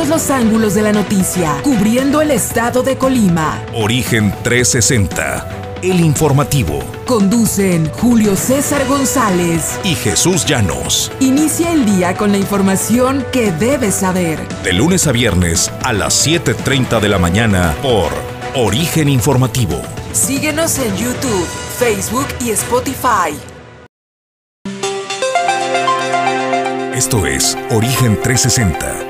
todos los ángulos de la noticia, cubriendo el estado de Colima. Origen 360, el informativo. Conducen Julio César González y Jesús Llanos. Inicia el día con la información que debes saber. De lunes a viernes a las 7.30 de la mañana por Origen Informativo. Síguenos en YouTube, Facebook y Spotify. Esto es Origen 360,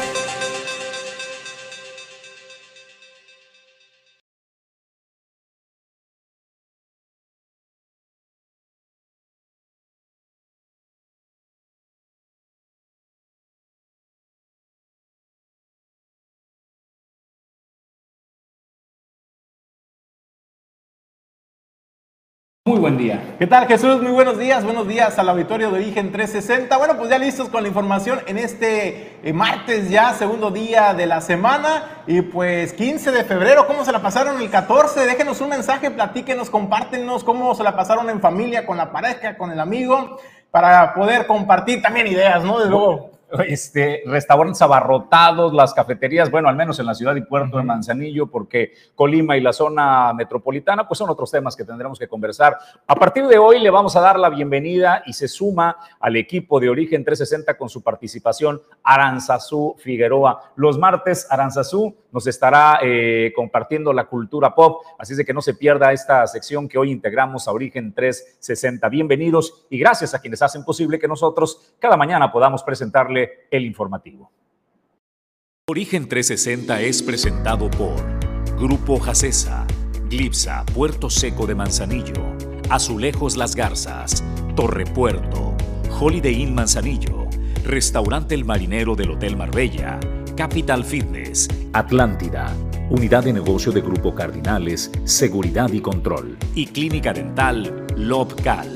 Buen día. ¿Qué tal Jesús? Muy buenos días. Buenos días al auditorio de Origen 360. Bueno, pues ya listos con la información en este eh, martes ya, segundo día de la semana. Y pues 15 de febrero, ¿cómo se la pasaron el 14? Déjenos un mensaje, platíquenos, compártenos cómo se la pasaron en familia, con la pareja, con el amigo, para poder compartir también ideas, ¿no? De luego este, restaurantes abarrotados, las cafeterías, bueno, al menos en la ciudad y puerto de Manzanillo, porque Colima y la zona metropolitana, pues son otros temas que tendremos que conversar. A partir de hoy le vamos a dar la bienvenida y se suma al equipo de Origen 360 con su participación Aranzazú Figueroa. Los martes, Aranzazú nos estará eh, compartiendo la cultura pop, así de que no se pierda esta sección que hoy integramos a Origen 360. Bienvenidos y gracias a quienes hacen posible que nosotros cada mañana podamos presentarle el informativo. Origen 360 es presentado por Grupo Jacesa, Glipsa, Puerto Seco de Manzanillo, Azulejos Las Garzas, Torre Puerto, Holiday Inn Manzanillo, Restaurante El Marinero del Hotel Marbella, Capital Fitness, Atlántida, Unidad de Negocio de Grupo Cardinales, Seguridad y Control y Clínica Dental Lobcal.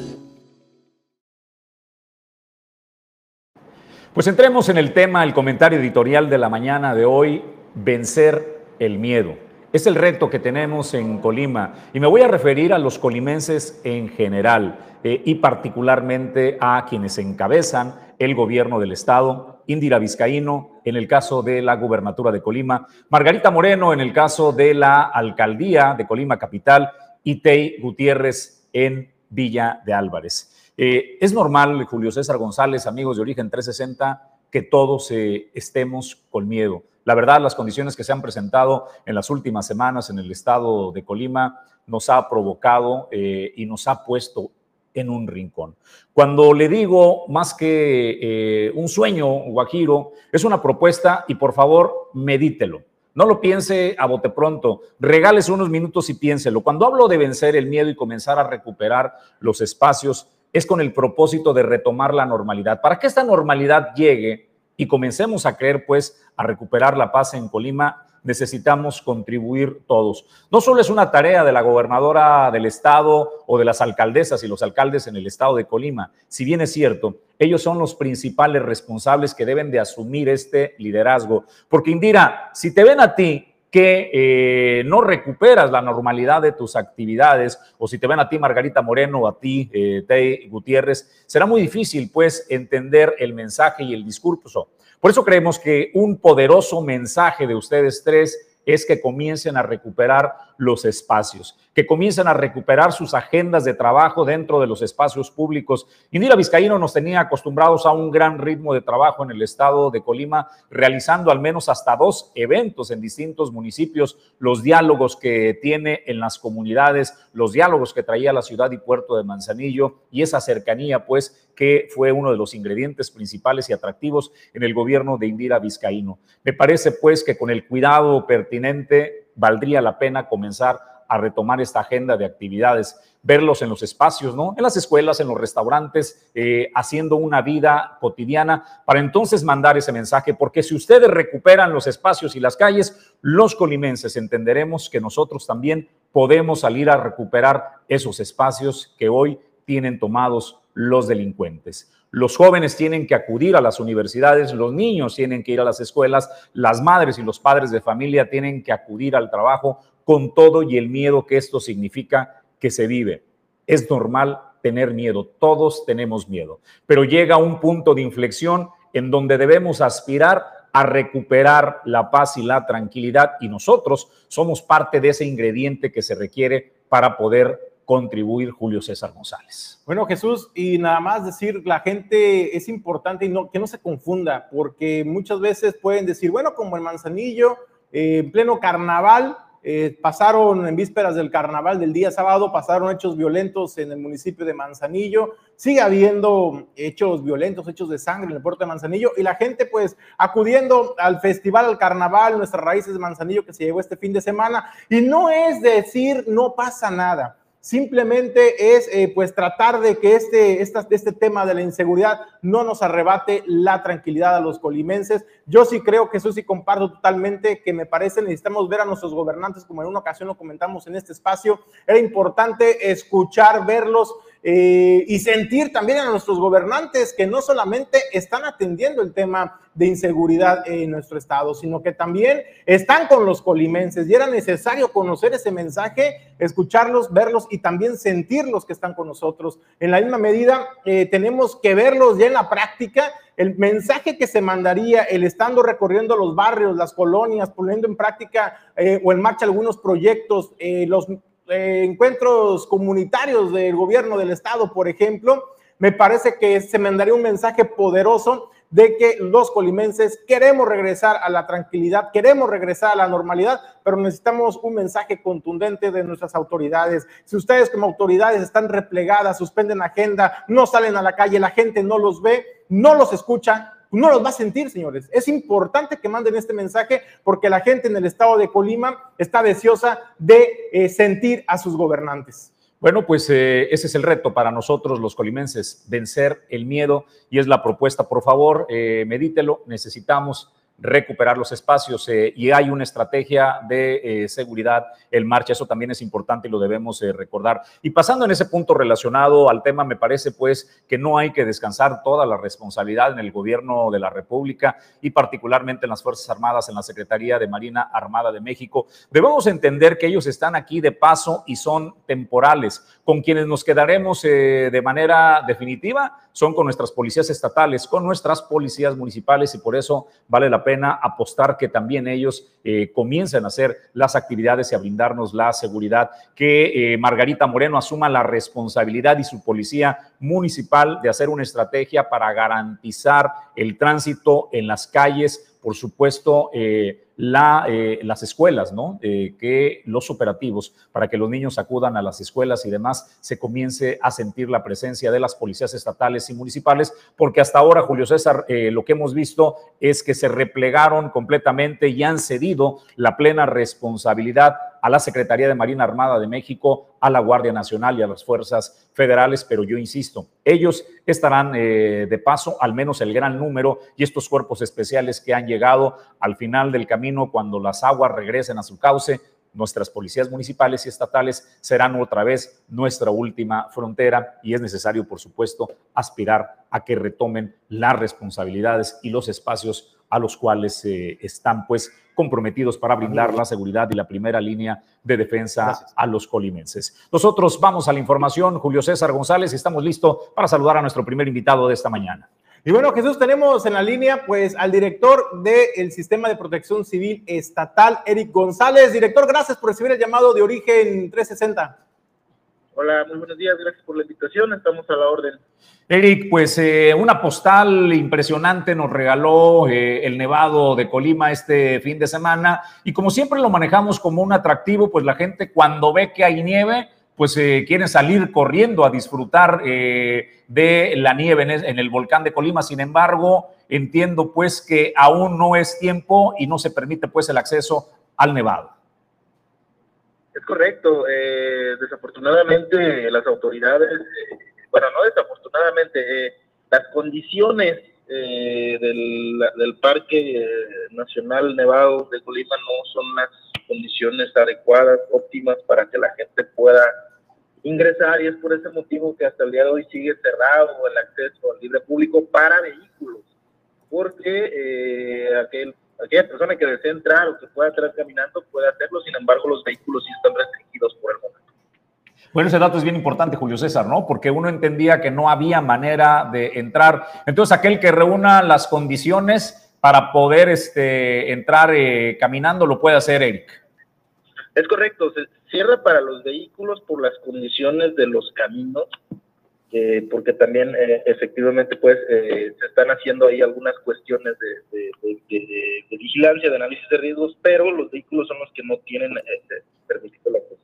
Pues entremos en el tema, el comentario editorial de la mañana de hoy, vencer el miedo. Es el reto que tenemos en Colima y me voy a referir a los colimenses en general eh, y particularmente a quienes encabezan el gobierno del Estado, Indira Vizcaíno en el caso de la gubernatura de Colima, Margarita Moreno en el caso de la alcaldía de Colima Capital y Tei Gutiérrez en Villa de Álvarez. Eh, es normal, Julio César González, amigos de Origen 360, que todos eh, estemos con miedo. La verdad, las condiciones que se han presentado en las últimas semanas en el estado de Colima nos ha provocado eh, y nos ha puesto en un rincón. Cuando le digo más que un sueño, Guajiro, es una propuesta y por favor medítelo. No lo piense a bote pronto, regales unos minutos y piénselo. Cuando hablo de vencer el miedo y comenzar a recuperar los espacios, es con el propósito de retomar la normalidad. Para que esta normalidad llegue y comencemos a creer, pues, a recuperar la paz en Colima, necesitamos contribuir todos. No solo es una tarea de la gobernadora del estado o de las alcaldesas y los alcaldes en el estado de Colima. Si bien es cierto, ellos son los principales responsables que deben de asumir este liderazgo. Porque Indira, si te ven a ti que eh, no recuperas la normalidad de tus actividades, o si te ven a ti, Margarita Moreno, o a ti, eh, Gutiérrez, será muy difícil, pues, entender el mensaje y el discurso. Por eso creemos que un poderoso mensaje de ustedes tres es que comiencen a recuperar los espacios, que comiencen a recuperar sus agendas de trabajo dentro de los espacios públicos. Indira Vizcaíno nos tenía acostumbrados a un gran ritmo de trabajo en el estado de Colima, realizando al menos hasta dos eventos en distintos municipios, los diálogos que tiene en las comunidades, los diálogos que traía la ciudad y puerto de Manzanillo y esa cercanía, pues, que fue uno de los ingredientes principales y atractivos en el gobierno de Indira Vizcaíno. Me parece, pues, que con el cuidado pertinente valdría la pena comenzar a retomar esta agenda de actividades, verlos en los espacios, ¿no? En las escuelas, en los restaurantes, eh, haciendo una vida cotidiana, para entonces mandar ese mensaje, porque si ustedes recuperan los espacios y las calles, los colimenses entenderemos que nosotros también podemos salir a recuperar esos espacios que hoy tienen tomados los delincuentes. Los jóvenes tienen que acudir a las universidades, los niños tienen que ir a las escuelas, las madres y los padres de familia tienen que acudir al trabajo con todo y el miedo que esto significa que se vive. Es normal tener miedo, todos tenemos miedo, pero llega un punto de inflexión en donde debemos aspirar a recuperar la paz y la tranquilidad y nosotros somos parte de ese ingrediente que se requiere para poder contribuir Julio César González. Bueno, Jesús, y nada más decir, la gente es importante y no, que no se confunda, porque muchas veces pueden decir, bueno, como en Manzanillo, eh, en pleno carnaval, eh, pasaron en vísperas del carnaval del día sábado, pasaron hechos violentos en el municipio de Manzanillo, sigue habiendo hechos violentos, hechos de sangre en el puerto de Manzanillo y la gente pues acudiendo al festival, al carnaval, nuestras raíces de Manzanillo que se llevó este fin de semana y no es decir no pasa nada simplemente es eh, pues tratar de que este, este tema de la inseguridad no nos arrebate la tranquilidad a los colimenses. Yo sí creo que eso sí comparto totalmente, que me parece necesitamos ver a nuestros gobernantes, como en una ocasión lo comentamos en este espacio, era importante escuchar, verlos eh, y sentir también a nuestros gobernantes que no solamente están atendiendo el tema de inseguridad en nuestro estado, sino que también están con los colimenses y era necesario conocer ese mensaje, escucharlos, verlos y también sentirlos que están con nosotros. En la misma medida, eh, tenemos que verlos ya en la práctica el mensaje que se mandaría, el estando recorriendo los barrios, las colonias, poniendo en práctica eh, o en marcha algunos proyectos, los eh, encuentros comunitarios del gobierno del estado, por ejemplo, me parece que se mandaría un mensaje poderoso de que los colimenses queremos regresar a la tranquilidad, queremos regresar a la normalidad, pero necesitamos un mensaje contundente de nuestras autoridades. Si ustedes como autoridades están replegadas, suspenden agenda, no salen a la calle, la gente no los ve, no los escucha, no los va a sentir, señores. Es importante que manden este mensaje porque la gente en el estado de Colima está deseosa de eh, sentir a sus gobernantes. Bueno, pues eh, ese es el reto para nosotros los colimenses, vencer el miedo y es la propuesta. Por favor, eh, medítelo. Necesitamos recuperar los espacios eh, y hay una estrategia de eh, seguridad en marcha. Eso también es importante y lo debemos eh, recordar. Y pasando en ese punto relacionado al tema, me parece pues que no hay que descansar toda la responsabilidad en el gobierno de la República y particularmente en las Fuerzas Armadas, en la Secretaría de Marina Armada de México. Debemos entender que ellos están aquí de paso y son temporales. Con quienes nos quedaremos de manera definitiva son con nuestras policías estatales, con nuestras policías municipales y por eso vale la pena apostar que también ellos eh, comiencen a hacer las actividades y a brindarnos la seguridad, que eh, Margarita Moreno asuma la responsabilidad y su policía municipal de hacer una estrategia para garantizar el tránsito en las calles, por supuesto, eh, la, eh, las escuelas, ¿no? Eh, que los operativos para que los niños acudan a las escuelas y demás se comience a sentir la presencia de las policías estatales y municipales, porque hasta ahora, Julio César, eh, lo que hemos visto es que se replegaron completamente y han cedido la plena responsabilidad a la Secretaría de Marina Armada de México, a la Guardia Nacional y a las fuerzas federales, pero yo insisto, ellos estarán de paso, al menos el gran número y estos cuerpos especiales que han llegado al final del camino cuando las aguas regresen a su cauce, nuestras policías municipales y estatales serán otra vez nuestra última frontera y es necesario, por supuesto, aspirar a que retomen las responsabilidades y los espacios a los cuales eh, están pues comprometidos para brindar la seguridad y la primera línea de defensa a los colimenses. Nosotros vamos a la información, Julio César González, y estamos listos para saludar a nuestro primer invitado de esta mañana. Y bueno, Jesús, tenemos en la línea pues al director del Sistema de Protección Civil Estatal, Eric González. Director, gracias por recibir el llamado de Origen 360. Hola, muy buenos días, gracias por la invitación, estamos a la orden. Eric, pues eh, una postal impresionante nos regaló eh, el Nevado de Colima este fin de semana y como siempre lo manejamos como un atractivo, pues la gente cuando ve que hay nieve, pues eh, salir corriendo a disfrutar eh, de la nieve en, el volcán de Colima. Sin embargo, entiendo pues que aún no es tiempo y no se permite pues el acceso al nevado. Es correcto. Eh, desafortunadamente las autoridades, bueno, no desafortunadamente, las condiciones del, del, Parque Nacional Nevado de Colima no son las condiciones adecuadas, óptimas para que la gente pueda ingresar y es por ese motivo que hasta el día de hoy sigue cerrado el acceso al libre público para vehículos, porque eh, aquel, aquella persona que desee entrar o que pueda entrar caminando puede hacerlo, sin embargo los vehículos sí están restringidos por el momento. Bueno, ese dato es bien importante, Julio César, ¿no? Porque uno entendía que no había manera de entrar. Entonces, aquel que reúna las condiciones para poder este, entrar eh, caminando lo puede hacer, Eric. Es correcto, se cierra para los vehículos por las condiciones de los caminos, eh, porque también eh, efectivamente pues eh, se están haciendo ahí algunas cuestiones de, vigilancia, de análisis de riesgos, pero los vehículos son los que no tienen permitido la acceso.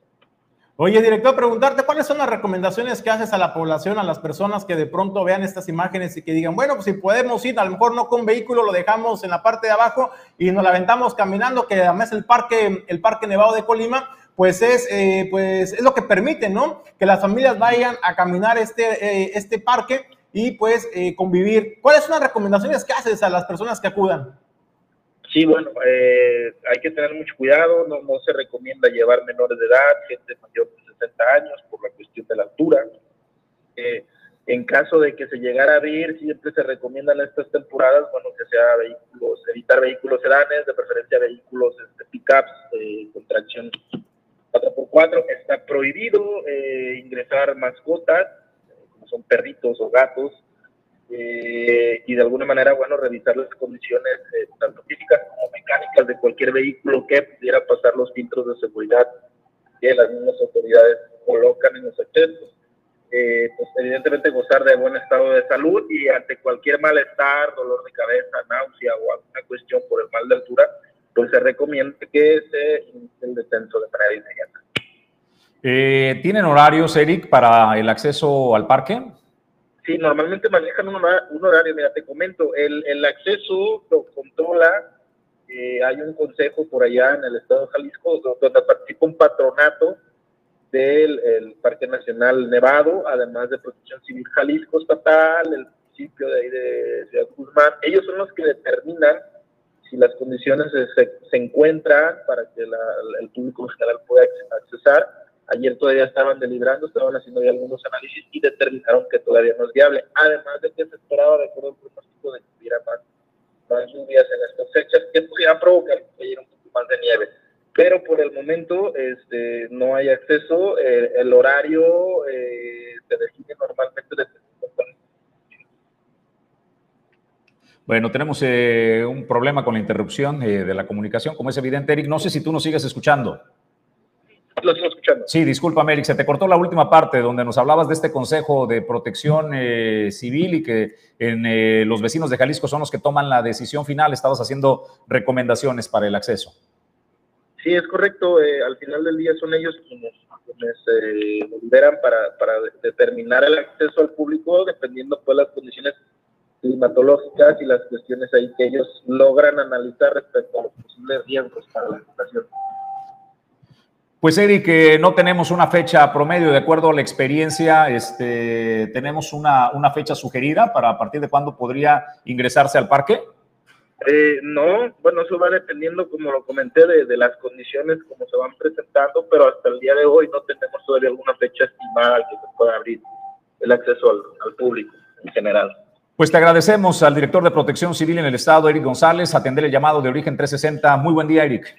Oye, director, preguntarte cuáles son las recomendaciones que haces a la población, a las personas que de pronto vean estas imágenes y que digan, bueno, pues si podemos ir, a lo mejor no con vehículo, lo dejamos en la parte de abajo y nos la aventamos caminando, que además el parque, el parque Nevado de Colima, pues es, eh, pues es lo que permite, ¿no? Que las familias vayan a caminar este, eh, este parque y pues eh, convivir. ¿Cuáles son las recomendaciones que haces a las personas que acudan? Sí, bueno, hay que tener mucho cuidado, no, no se recomienda llevar menores de edad, gente mayor de 60 años por la cuestión de la altura. En caso de que se llegara a abrir, siempre se recomiendan estas temporadas, bueno, que sea vehículos, evitar vehículos sedanes, de preferencia vehículos este, pickups con tracción 4x4. Está prohibido eh, ingresar mascotas, como son perritos o gatos, eh, y de alguna manera, bueno, revisar las condiciones eh, tanto físicas como mecánicas de cualquier vehículo que pudiera pasar los filtros de seguridad que las mismas autoridades colocan en los accesos. Eh, pues evidentemente gozar de buen estado de salud y ante cualquier malestar, dolor de cabeza, náusea o alguna cuestión por el mal de altura, pues se recomienda que se inicie el descenso de manera inmediata. ¿Tienen horarios, Eric, para el acceso al parque? Sí, normalmente manejan un, horario, mira, te comento, el, el acceso lo controla, eh, hay un consejo por allá en el estado de Jalisco donde participa un patronato del Parque Nacional Nevado, además de Protección Civil Jalisco Estatal, el municipio de ahí de Ciudad Guzmán. Ellos son los que determinan si las condiciones se, se encuentran para que la, el público general pueda accesar Ayer todavía estaban deliberando, estaban haciendo ya algunos análisis y determinaron que todavía no es viable. Además de que se esperaba, de acuerdo al pronóstico, de que hubiera más, más lluvias en estas fechas que pudieran provocar que cayera un poco más de nieve. Pero por el momento este, no hay acceso. Eh, el horario eh, se define normalmente de bueno, tenemos eh, un problema con la interrupción de la comunicación, como es evidente, Eric. No sé si tú nos sigues escuchando. Lo sigo escuchando. Sí, disculpa, Eric, se te cortó la última parte donde nos hablabas de este Consejo de Protección eh, Civil y que en, eh, los vecinos de Jalisco son los que toman la decisión final. Estabas haciendo recomendaciones para el acceso. Sí, es correcto. Eh, al final del día son ellos quienes, quienes liberan para, para, determinar el acceso al público dependiendo de pues, las condiciones climatológicas y las cuestiones ahí que ellos logran analizar respecto a los posibles riesgos para la situación. Pues Eric, eh, no tenemos una fecha promedio, de acuerdo a la experiencia, este, tenemos una, una fecha sugerida para a partir de cuándo podría ingresarse al parque. Eh, no, bueno, eso va dependiendo, como lo comenté, de, las condiciones como se van presentando, pero hasta el día de hoy no tenemos todavía alguna fecha estimada que se pueda abrir el acceso al, al público en general. Pues te agradecemos al director de Protección Civil en el Estado, Eric González, atender el llamado de Origen 360. Muy buen día, Eric.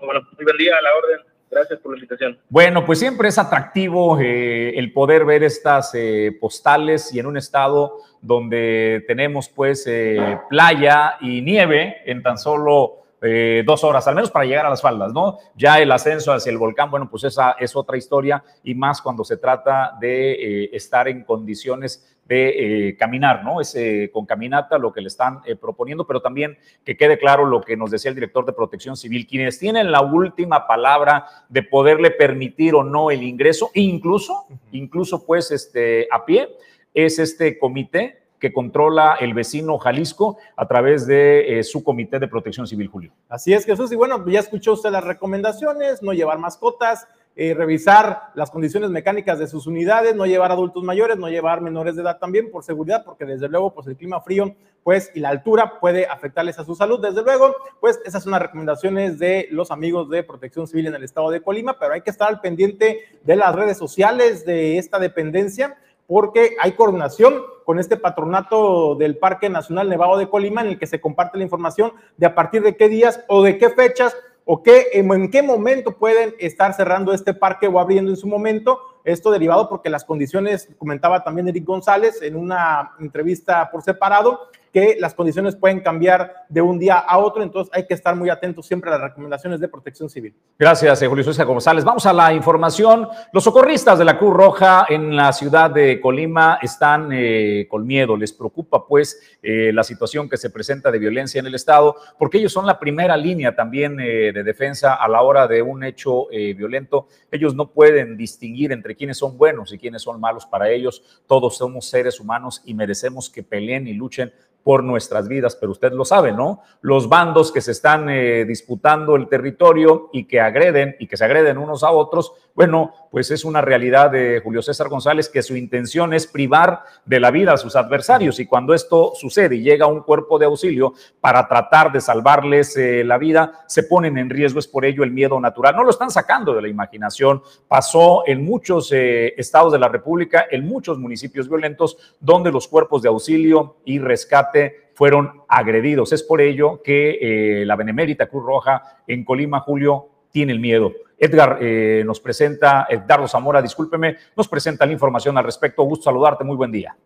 Bueno, muy buen día a la orden. Gracias por la invitación. Bueno, pues siempre es atractivo eh, el poder ver estas eh, postales y en un estado donde tenemos pues eh, playa y nieve en tan solo dos horas, al menos para llegar a las faldas, ¿no? Ya el ascenso hacia el volcán, bueno, pues esa es otra historia y más cuando se trata de estar en condiciones de eh, caminar, ¿no? Es eh, con caminata lo que le están eh, proponiendo, pero también que quede claro lo que nos decía el director de Protección Civil, quienes tienen la última palabra de poderle permitir o no el ingreso, incluso, incluso pues este, a pie, es este comité que controla el vecino Jalisco a través de su comité de protección civil, Julio. Así es, Jesús. Y bueno, ya escuchó usted las recomendaciones, no llevar mascotas, eh, revisar las condiciones mecánicas de sus unidades, no llevar adultos mayores, no llevar menores de edad también por seguridad, porque desde luego pues el clima frío pues y la altura puede afectarles a su salud. Desde luego, pues esas son las recomendaciones de los amigos de Protección Civil en el estado de Colima, pero hay que estar al pendiente de las redes sociales de esta dependencia porque hay coordinación con este patronato del Parque Nacional Nevado de Colima en el que se comparte la información de a partir de qué días o de qué fechas o qué, en qué momento pueden estar cerrando este parque o abriendo en su momento. Esto derivado porque las condiciones, comentaba también Eric González en una entrevista por separado, que las condiciones pueden cambiar de un día a otro, entonces hay que estar muy atentos siempre a las recomendaciones de protección civil. Gracias, eh, Julio César González. Vamos a la información. Los socorristas de la Cruz Roja en la ciudad de Colima están eh, con miedo. Les preocupa, pues, eh, la situación que se presenta de violencia en el Estado, porque ellos son la primera línea también de defensa a la hora de un hecho violento. Ellos no pueden distinguir entre quiénes son buenos y quiénes son malos para ellos. Todos somos seres humanos y merecemos que peleen y luchen por nuestras vidas, pero usted lo sabe, ¿no? Los bandos que se están eh, disputando el territorio y que agreden y que se agreden unos a otros, bueno, pues es una realidad de Julio César González que su intención es privar de la vida a sus adversarios y cuando esto sucede y llega un cuerpo de auxilio para tratar de salvarles eh, la vida, se ponen en riesgo, es por ello el miedo natural. No lo están sacando de la imaginación, pasó en muchos eh, estados de la República, en muchos municipios violentos, donde los cuerpos de auxilio y rescate fueron agredidos. Es por ello que eh, la Benemérita Cruz Roja en Colima, Julio, tiene el miedo. Edgar eh, nos presenta, Edgardo Zamora, discúlpeme, nos presenta la información al respecto. Gusto saludarte, muy buen día.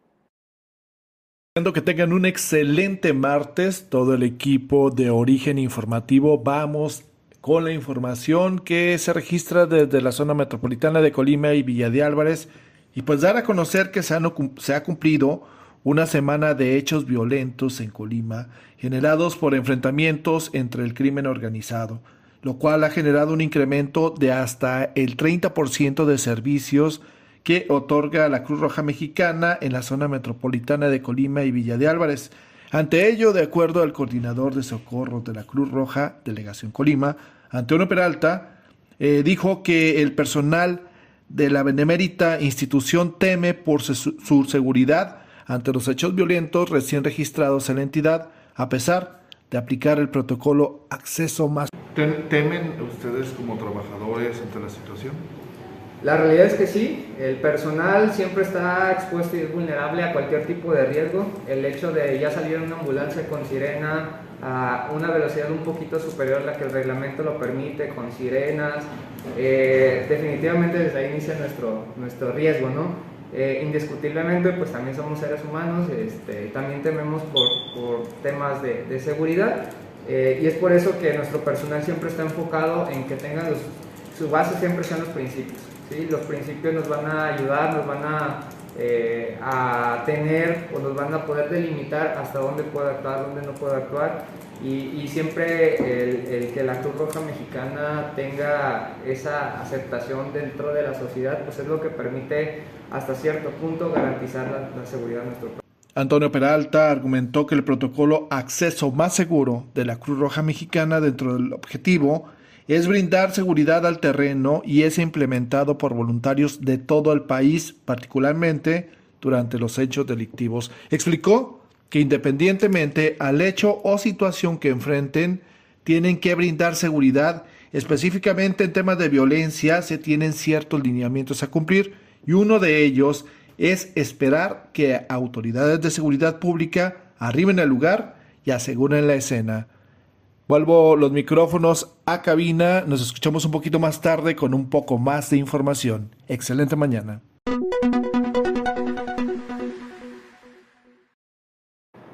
Que tengan un excelente martes, todo el equipo de Origen Informativo. Vamos con la información que se registra desde la zona metropolitana de Colima y Villa de Álvarez y pues dar a conocer que se, se ha cumplido una semana de hechos violentos en Colima generados por enfrentamientos entre el crimen organizado lo cual ha generado un incremento de hasta el 30% de servicios que otorga la Cruz Roja Mexicana en la zona metropolitana de Colima y Villa de Álvarez. Ante ello, de acuerdo al coordinador de socorro de la Cruz Roja, Delegación Colima, Antonio Peralta, eh, dijo que el personal de la benemérita institución teme por su seguridad ante los hechos violentos recién registrados en la entidad, a pesar de aplicar el protocolo acceso más. ¿Temen ustedes como trabajadores ante la situación? La realidad es que sí, el personal siempre está expuesto y es vulnerable a cualquier tipo de riesgo. El hecho de ya salir en una ambulancia con sirena a una velocidad un poquito superior a la que el reglamento lo permite, con sirenas, eh, definitivamente desde ahí inicia nuestro, nuestro riesgo, ¿no? Eh, indiscutiblemente, pues también somos seres humanos, este, también tememos por, por temas de, seguridad eh, y es por eso que nuestro personal siempre está enfocado en que tengan los, su base siempre sean los principios. ¿sí? Los principios nos van a ayudar, nos van a, eh, a tener o nos van a poder delimitar hasta dónde puede actuar, dónde no puede actuar y, y siempre el, el, que la Cruz Roja Mexicana tenga esa aceptación dentro de la sociedad, pues es lo que permite hasta cierto punto garantizar la, la seguridad de nuestro país. Antonio Peralta argumentó que el protocolo Acceso Más Seguro de la Cruz Roja Mexicana dentro del objetivo es brindar seguridad al terreno y es implementado por voluntarios de todo el país, particularmente durante los hechos delictivos. Explicó que independientemente al hecho o situación que enfrenten, tienen que brindar seguridad. Específicamente en temas de violencia se tienen ciertos lineamientos a cumplir y uno de ellos es esperar que autoridades de seguridad pública arriben al lugar y aseguren la escena. Vuelvo los micrófonos a cabina, nos escuchamos un poquito más tarde con un poco más de información. Excelente mañana.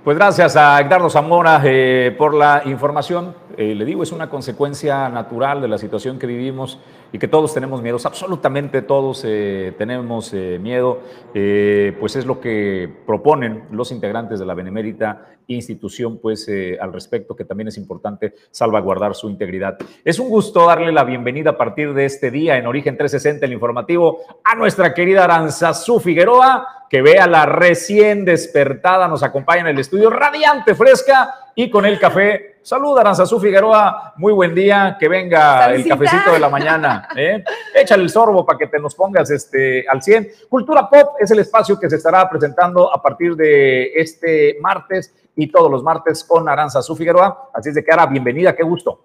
Pues gracias a Edgardo Zamora eh, por la información. Eh, le digo, es una consecuencia natural de la situación que vivimos y que todos tenemos miedos, absolutamente todos eh, tenemos miedo, pues es lo que proponen los integrantes de la Benemérita institución, pues al respecto, que también es importante salvaguardar su integridad. Es un gusto darle la bienvenida a partir de este día en Origen 360, el informativo, a nuestra querida Aranzazú Figueroa que vea la recién despertada, nos acompaña en el estudio radiante, fresca y con el café. Saluda, Aranzazú Figueroa, muy buen día, que venga el cafecito de la mañana. ¿eh? Échale el sorbo para que te nos pongas este, al 100. Cultura Pop es el espacio que se estará presentando a partir de este martes y todos los martes con Aranzazú Figueroa. Así es de que ahora, bienvenida, qué gusto.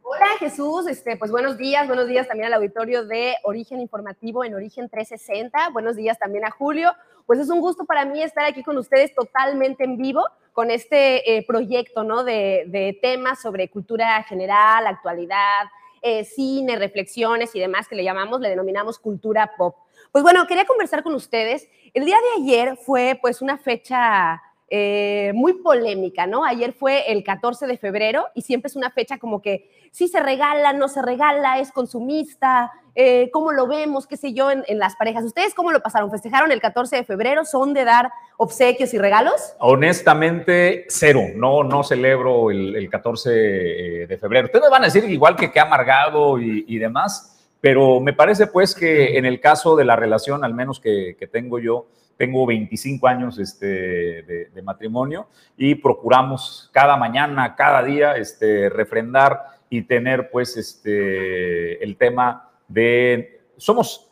Hola Jesús, este, pues buenos días, buenos días también al auditorio de Origen Informativo en Origen 360, buenos días también a Julio, pues es un gusto para mí estar aquí con ustedes totalmente en vivo con este eh, proyecto, ¿no? De, temas sobre cultura general, actualidad, eh, cine, reflexiones y demás que le llamamos, le denominamos cultura pop. Pues bueno, quería conversar con ustedes. El día de ayer fue pues una fecha eh, muy polémica, ¿no? Ayer fue el 14 de febrero y siempre es una fecha como que si se regala, no se regala, es consumista, eh, cómo lo vemos, qué sé yo, en, las parejas. ¿Ustedes cómo lo pasaron? ¿Festejaron el 14 de febrero? ¿Son de dar obsequios y regalos? Honestamente, cero. No, no celebro el, 14 eh, de febrero. Ustedes me van a decir igual que qué amargado y, demás, pero me parece pues que en el caso de la relación, al menos que, tengo yo, tengo 25 años este, de, matrimonio y procuramos cada mañana, cada día, este, refrendar y tener pues este, el tema de, somos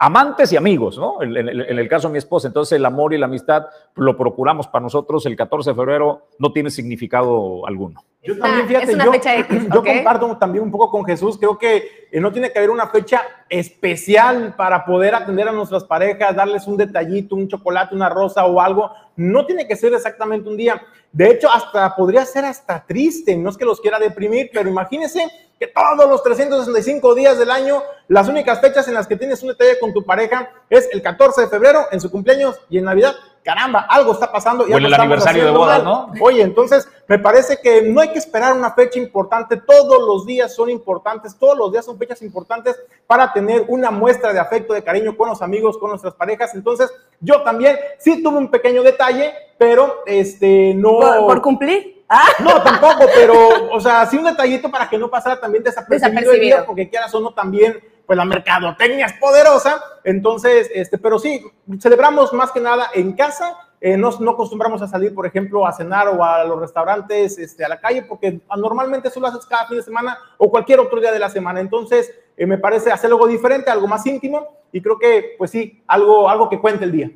amantes y amigos, ¿no? En, el caso de mi esposa, entonces el amor y la amistad lo procuramos para nosotros. El 14 de febrero no tiene significado alguno. Yo también, fíjate, yo, comparto también un poco con Jesús. Creo que eh, no tiene que haber una fecha especial para poder atender a nuestras parejas, darles un detallito, un chocolate, una rosa o algo. No tiene que ser exactamente un día. De hecho, hasta podría ser hasta triste. No es que los quiera deprimir, pero imagínense que todos los 365 días del año, las únicas fechas en las que tienes un detalle con tu pareja es el 14 de febrero, en su cumpleaños y en Navidad. Caramba, algo está pasando. Y el aniversario de boda, ¿no? Oye, entonces me parece que no hay que esperar una fecha importante. Todos los días son importantes, todos los días son fechas importantes para tener una muestra de afecto, de cariño con los amigos, con nuestras parejas. Entonces, yo también sí tuve un pequeño detalle, pero este no. por cumplir? ¿Ah? No, tampoco, pero, o sea, sí un detallito para que no pasara también desapercibido, el día, porque quieras o no también, pues la mercadotecnia es poderosa, entonces, este, pero sí, celebramos más que nada en casa, eh, no, no acostumbramos a salir, por ejemplo, a cenar o a los restaurantes, este, a la calle, porque normalmente eso lo haces cada fin de semana o cualquier otro día de la semana, entonces eh, me parece hacer algo diferente, algo más íntimo, y creo que, pues sí, algo, algo que cuente el día.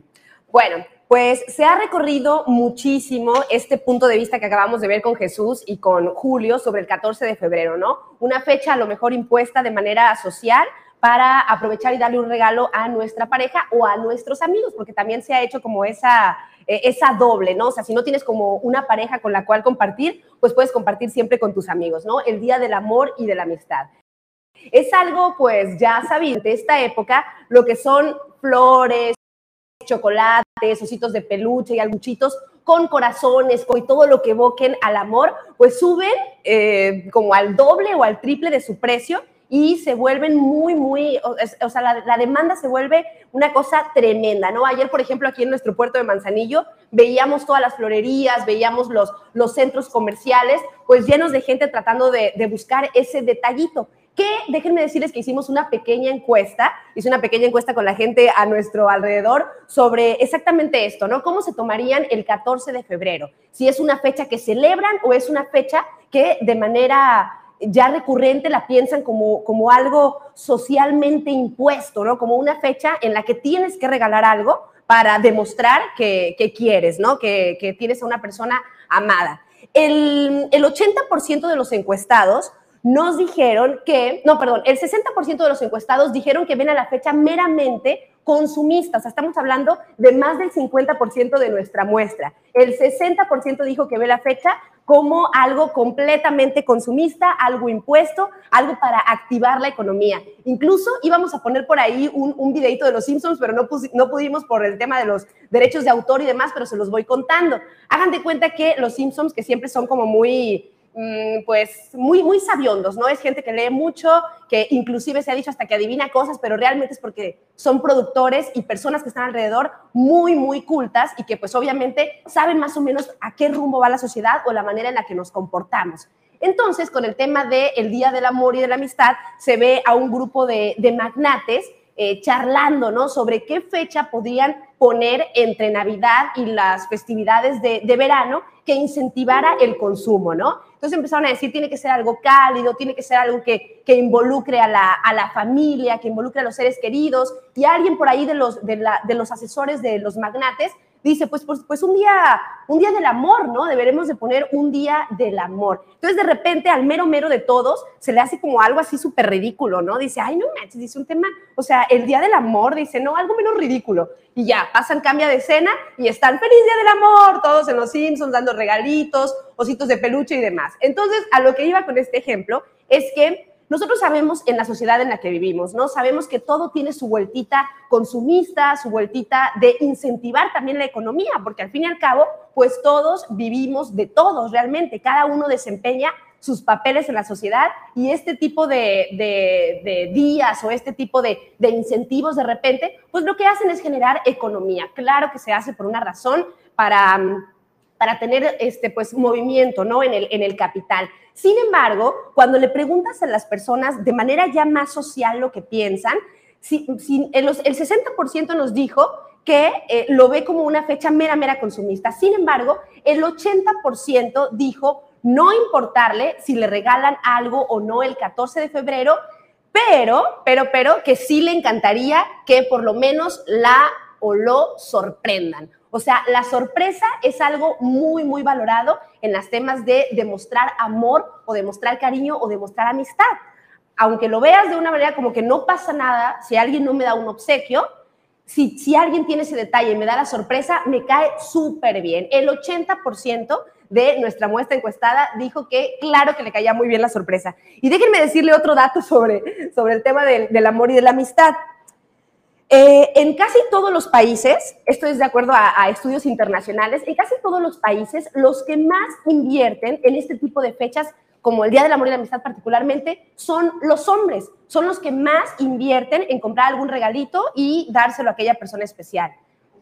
Bueno, pues se ha recorrido muchísimo este punto de vista que acabamos de ver con Jesús y con Julio sobre el 14 de febrero, ¿no? Una fecha a lo mejor impuesta de manera social para aprovechar y darle un regalo a nuestra pareja o a nuestros amigos, porque también se ha hecho como esa, eh, esa doble, ¿no? O sea, si no tienes como una pareja con la cual compartir, pues puedes compartir siempre con tus amigos, ¿no? El día del amor y de la amistad. Es algo, pues, ya sabido de esta época, lo que son flores, chocolates, ositos de peluche y albuchitos con corazones y todo lo que evoquen al amor, pues suben eh, como al doble o al triple de su precio y se vuelven muy, muy, o, sea, la, demanda se vuelve una cosa tremenda, ¿no? Ayer, por ejemplo, aquí en nuestro puerto de Manzanillo, veíamos todas las florerías, veíamos los, los centros comerciales, pues llenos de gente tratando de, de buscar ese detallito que déjenme decirles que hicimos una pequeña encuesta, hice una pequeña encuesta con la gente a nuestro alrededor sobre exactamente esto, ¿no? ¿Cómo se tomarían el 14 de febrero? Si es una fecha que celebran o es una fecha que de manera ya recurrente la piensan como, como algo socialmente impuesto, ¿no? Como una fecha en la que tienes que regalar algo para demostrar que, quieres, ¿no? Que, tienes a una persona amada. El, el 80% de los encuestados nos dijeron que, no, perdón, el 60% de los encuestados dijeron que ven a la fecha meramente consumistas. O sea, estamos hablando de más del 50% de nuestra muestra. El 60% dijo que ve la fecha como algo completamente consumista, algo impuesto, algo para activar la economía. Incluso íbamos a poner por ahí un, un videito de los Simpsons, pero no, no pudimos por el tema de los derechos de autor y demás, pero se los voy contando. Hagan de cuenta que los Simpsons, que siempre son como muy pues muy, muy sabiondos, ¿no? Es gente que lee mucho, que inclusive se ha dicho hasta que adivina cosas, pero realmente es porque son productores y personas que están alrededor muy, muy cultas y que pues obviamente saben más o menos a qué rumbo va la sociedad o la manera en la que nos comportamos. Entonces, con el tema del Día del Amor y de la Amistad, se ve a un grupo de, magnates eh, charlando, ¿no? Sobre qué fecha podrían poner entre Navidad y las festividades de, de verano que incentivara el consumo, ¿no? Entonces empezaron a decir, tiene que ser algo cálido, tiene que ser algo que, que involucre a la, a la, familia, que involucre a los seres queridos. Y alguien por ahí de los, de, la, de los asesores de los magnates dice, pues, pues, pues, un, día, un día del amor, ¿no? Deberemos de poner un día del amor. Entonces, de repente, al mero mero de todos, se le hace como algo así súper ridículo, ¿no? Dice, ay, no manches, dice un tema, o sea, el día del amor, dice, no, algo menos ridículo. Y ya, pasan, cambia de escena y están, feliz día del amor, todos en los Simpsons dando regalitos, ositos de peluche y demás. Entonces, a lo que iba con este ejemplo es que nosotros sabemos en la sociedad en la que vivimos, ¿no? Sabemos que todo tiene su vueltita consumista, su vueltita de incentivar también la economía, porque al fin y al cabo, pues todos vivimos de todos realmente, cada uno desempeña sus papeles en la sociedad y este tipo de, días o este tipo de incentivos de repente, pues lo que hacen es generar economía. Claro que se hace por una razón para para tener este pues movimiento ¿no? en, el, en el capital. Sin embargo, cuando le preguntas a las personas de manera ya más social lo que piensan, si, si, el, el 60% nos dijo que eh, lo ve como una fecha mera, mera consumista. Sin embargo, el 80% dijo no importarle si le regalan algo o no el 14 de febrero, pero, pero, pero, que sí le encantaría que por lo menos la o lo sorprendan. O sea, la sorpresa es algo muy, muy valorado en los temas de demostrar amor o demostrar cariño o demostrar amistad. Aunque lo veas de una manera como que no pasa nada si alguien no me da un obsequio, si, si alguien tiene ese detalle y me da la sorpresa, me cae súper bien. El 80% de nuestra muestra encuestada dijo que claro que le caía muy bien la sorpresa. Y déjenme decirle otro dato sobre, sobre el tema del, del amor y de la amistad. Eh, en casi todos los países, esto es de acuerdo a, estudios internacionales, en casi todos los países los que más invierten en este tipo de fechas, como el Día del Amor y la Amistad particularmente, son los hombres, son los que más invierten en comprar algún regalito y dárselo a aquella persona especial,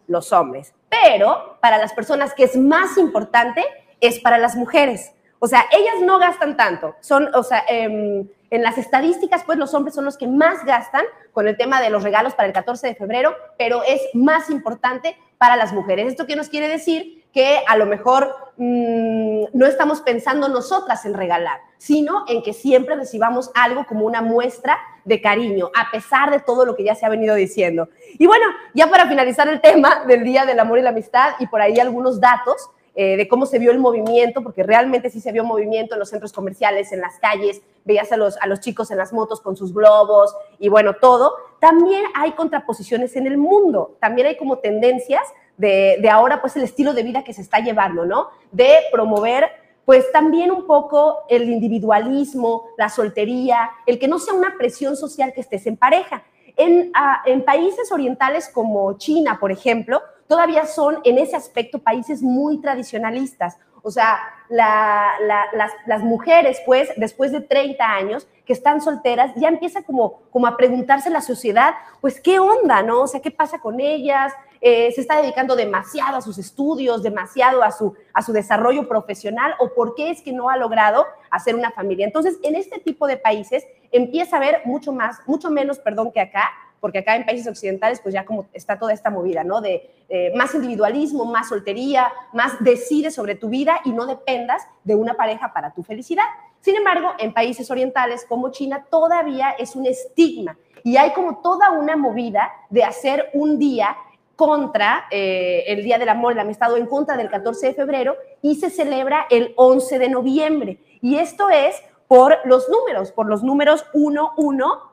los hombres. Pero para las personas que es más importante es para las mujeres. O sea, ellas no gastan tanto, son, o sea, eh, en las estadísticas, pues los hombres son los que más gastan con el tema de los regalos para el 14 de febrero, pero es más importante para las mujeres. ¿Esto qué nos quiere decir? Que a lo mejor mmm, no estamos pensando nosotras en regalar, sino en que siempre recibamos algo como una muestra de cariño, a pesar de todo lo que ya se ha venido diciendo. Y bueno, ya para finalizar el tema del Día del Amor y la Amistad y por ahí algunos datos, eh, de cómo se vio el movimiento, porque realmente sí se vio movimiento en los centros comerciales, en las calles, veías a los, a los chicos en las motos con sus globos y bueno, todo. También hay contraposiciones en el mundo, también hay como tendencias de, de ahora, pues el estilo de vida que se está llevando, ¿no? De promover pues también un poco el individualismo, la soltería, el que no sea una presión social que estés en pareja. En, uh, en, países orientales como China, por ejemplo, todavía son en ese aspecto países muy tradicionalistas. O sea, la, la, las, las, mujeres, pues, después de 30 años que están solteras, ya empieza como, como a preguntarse la sociedad, pues, ¿qué onda, no? O sea, ¿qué pasa con ellas? Eh, ¿Se está dedicando demasiado a sus estudios, demasiado a su, a su desarrollo profesional? ¿O por qué es que no ha logrado hacer una familia? Entonces, en este tipo de países empieza a haber mucho más, mucho menos, perdón, que acá, porque acá en países occidentales pues ya como está toda esta movida, ¿no? De eh, más individualismo, más soltería, más decides sobre tu vida y no dependas de una pareja para tu felicidad. Sin embargo, en países orientales como China todavía es un estigma y hay como toda una movida de hacer un día contra eh, el Día del Amor y la Amistad o en contra del 14 de febrero y se celebra el 11 de noviembre. Y esto es por los números, por los números 1, 1,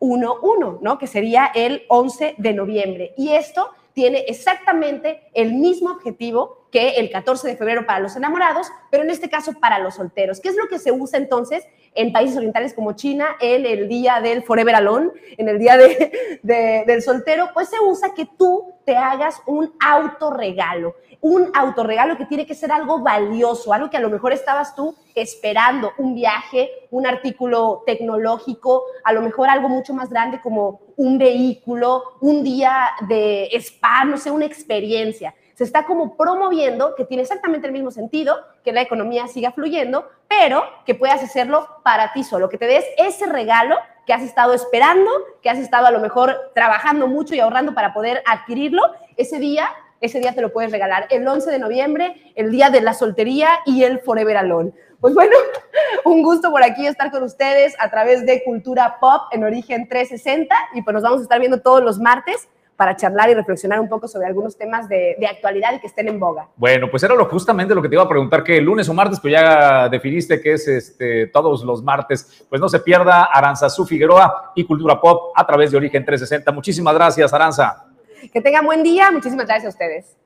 1-1, ¿no? Que sería el 11 de noviembre. Y esto tiene exactamente el mismo objetivo que el 14 de febrero para los enamorados, pero en este caso para los solteros. ¿Qué es lo que se usa entonces en países orientales como China en el día del Forever Alone, en el día de, de, del soltero? Pues se usa que tú te hagas un autorregalo un autorregalo que tiene que ser algo valioso, algo que a lo mejor estabas tú esperando, un viaje, un artículo tecnológico, a lo mejor algo mucho más grande como un vehículo, un día de spa, no sé, una experiencia. Se está como promoviendo, que tiene exactamente el mismo sentido, que la economía siga fluyendo, pero que puedas hacerlo para ti solo, que te des ese regalo que has estado esperando, que has estado a lo mejor trabajando mucho y ahorrando para poder adquirirlo, ese día ese día te lo puedes regalar el 11 de noviembre, el día de la soltería y el Forever Alone. Pues bueno, un gusto por aquí estar con ustedes a través de Cultura Pop en Origen 360 y pues nos vamos a estar viendo todos los martes para charlar y reflexionar un poco sobre algunos temas de, actualidad y que estén en boga. Bueno, pues era lo, justamente lo que te iba a preguntar, que el lunes o martes, pues ya definiste que es este, todos los martes. Pues no se pierda Aranzazú Figueroa y Cultura Pop a través de Origen 360. Muchísimas gracias, Aranza. Que tengan buen día. Muchísimas gracias a ustedes.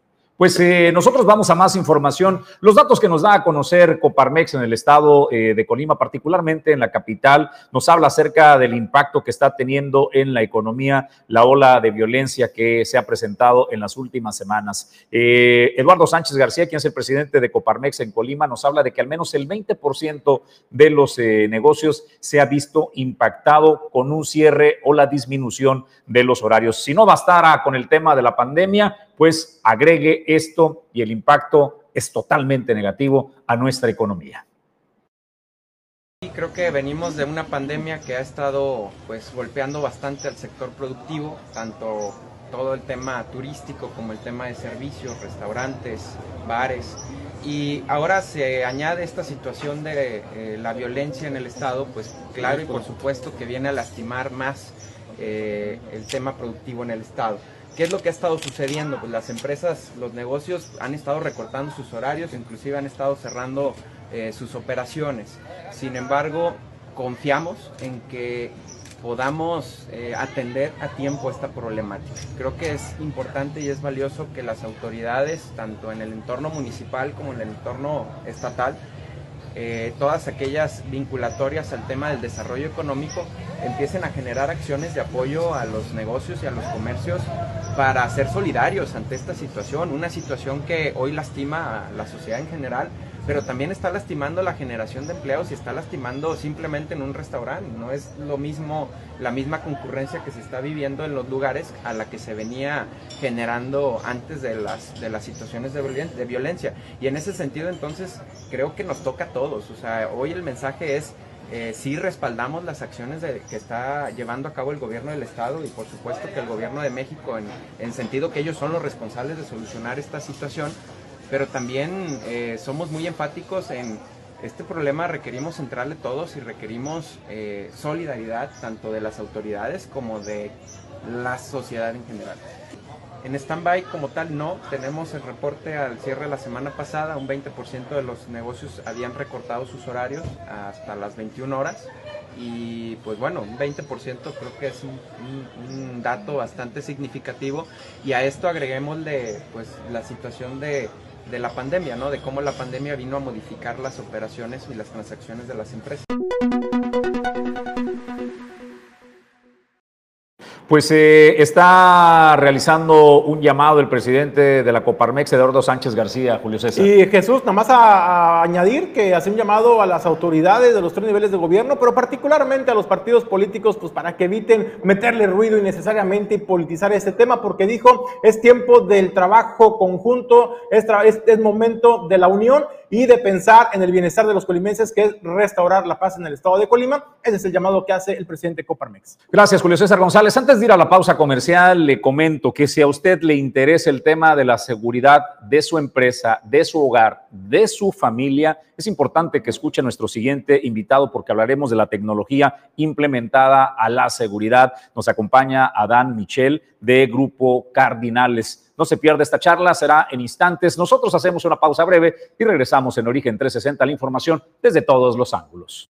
Pues eh, nosotros vamos a más información. Los datos que nos da a conocer Coparmex en el estado eh, de Colima, particularmente en la capital, nos habla acerca del impacto que está teniendo en la economía la ola de violencia que se ha presentado en las últimas semanas. Eh, Eduardo Sánchez García, quien es el presidente de Coparmex en Colima, nos habla de que al menos el 20% de los negocios se ha visto impactado con un cierre o la disminución de los horarios. Si no bastara con el tema de la pandemia, pues agregue esto y el impacto es totalmente negativo a nuestra economía. Creo que venimos de una pandemia que ha estado pues golpeando bastante al sector productivo, tanto todo el tema turístico como el tema de servicios, restaurantes, bares. Y ahora se añade esta situación de eh, la violencia en el Estado, pues claro y por supuesto que viene a lastimar más eh, el tema productivo en el Estado. ¿Qué es lo que ha estado sucediendo? Pues las empresas, los negocios han estado recortando sus horarios, inclusive han estado cerrando eh, sus operaciones. Sin embargo, confiamos en que podamos eh, atender a tiempo esta problemática. Creo que es importante y es valioso que las autoridades, tanto en el entorno municipal como en el entorno estatal, eh, todas aquellas vinculatorias al tema del desarrollo económico empiecen a generar acciones de apoyo a los negocios y a los comercios para ser solidarios ante esta situación, una situación que hoy lastima a la sociedad en general, pero también está lastimando la generación de empleos y está lastimando simplemente en un restaurante. No es lo mismo, la misma concurrencia que se está viviendo en los lugares a la que se venía generando antes de las, de las situaciones de, de violencia. Y en ese sentido, entonces, creo que nos toca a todos. O sea, hoy el mensaje es eh, sí respaldamos las acciones que está llevando a cabo el gobierno del Estado y por supuesto que el gobierno de México en, en sentido que ellos son los responsables de solucionar esta situación, pero también eh, somos muy enfáticos en este problema requerimos centrarle todos y requerimos eh, solidaridad tanto de las autoridades como de la sociedad en general. En stand-by como tal no, tenemos el reporte al cierre de la semana pasada, un 20% de los negocios habían recortado sus horarios hasta las 21 horas y pues bueno, un 20% creo que es un, dato bastante significativo y a esto agreguémosle pues la situación de, de la pandemia, ¿no? De cómo la pandemia vino a modificar las operaciones y las transacciones de las empresas. Pues eh, está realizando un llamado el presidente de la Coparmex, Eduardo Sánchez García, Julio César. Y Jesús, nada más a, añadir que hace un llamado a las autoridades de los tres niveles de gobierno, pero particularmente a los partidos políticos, pues para que eviten meterle ruido innecesariamente y politizar este tema, porque dijo, es tiempo del trabajo conjunto, es, es momento de la unión y de pensar en el bienestar de los colimenses, que es restaurar la paz en el estado de Colima. Ese es el llamado que hace el presidente Coparmex. Gracias, Julio César González. Antes de ir a la pausa comercial, le comento que si a usted le interesa el tema de la seguridad de su empresa, de su hogar, de su familia, es importante que escuche a nuestro siguiente invitado porque hablaremos de la tecnología implementada a la seguridad. Nos acompaña Adán Michel de Grupo Cardinales. No se pierda esta charla, será en instantes. Nosotros hacemos una pausa breve y regresamos en Origen 360 la información desde todos los ángulos.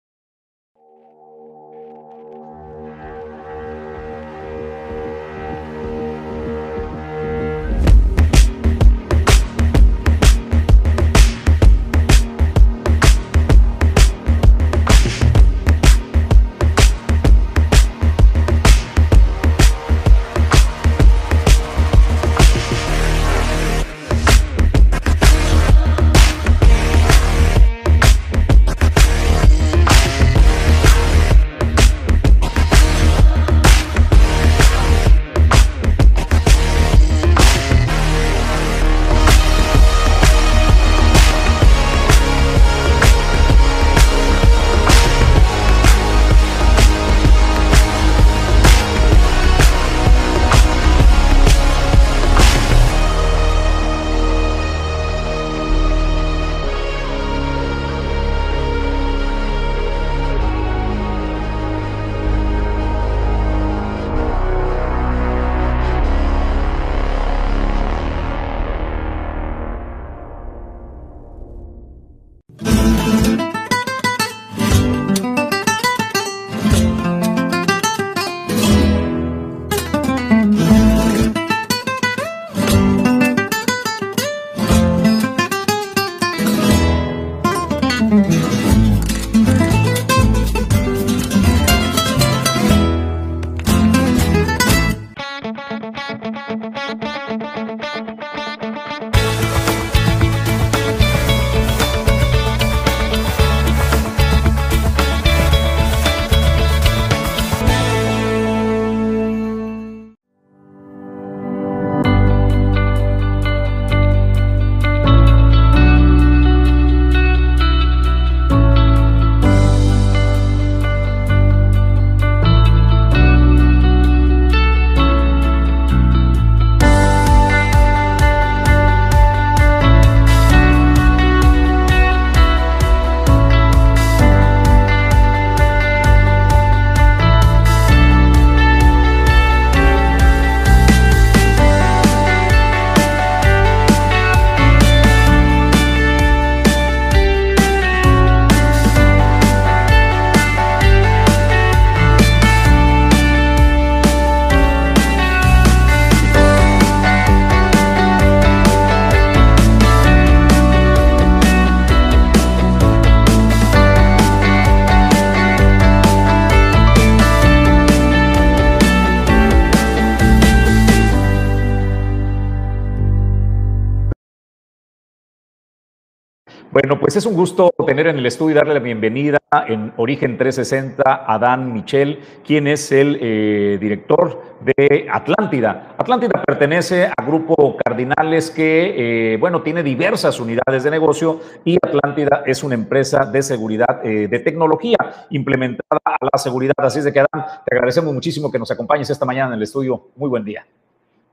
Bueno, pues es un gusto tener en el estudio y darle la bienvenida en Origen 360 a Dan Michel, quien es el eh, director de Atlántida. Atlántida pertenece a Grupo Cardinales que, eh, bueno, tiene diversas unidades de negocio y Atlántida es una empresa de seguridad, eh, de tecnología implementada a la seguridad. Así es de que, Dan, te agradecemos muchísimo que nos acompañes esta mañana en el estudio. Muy buen día.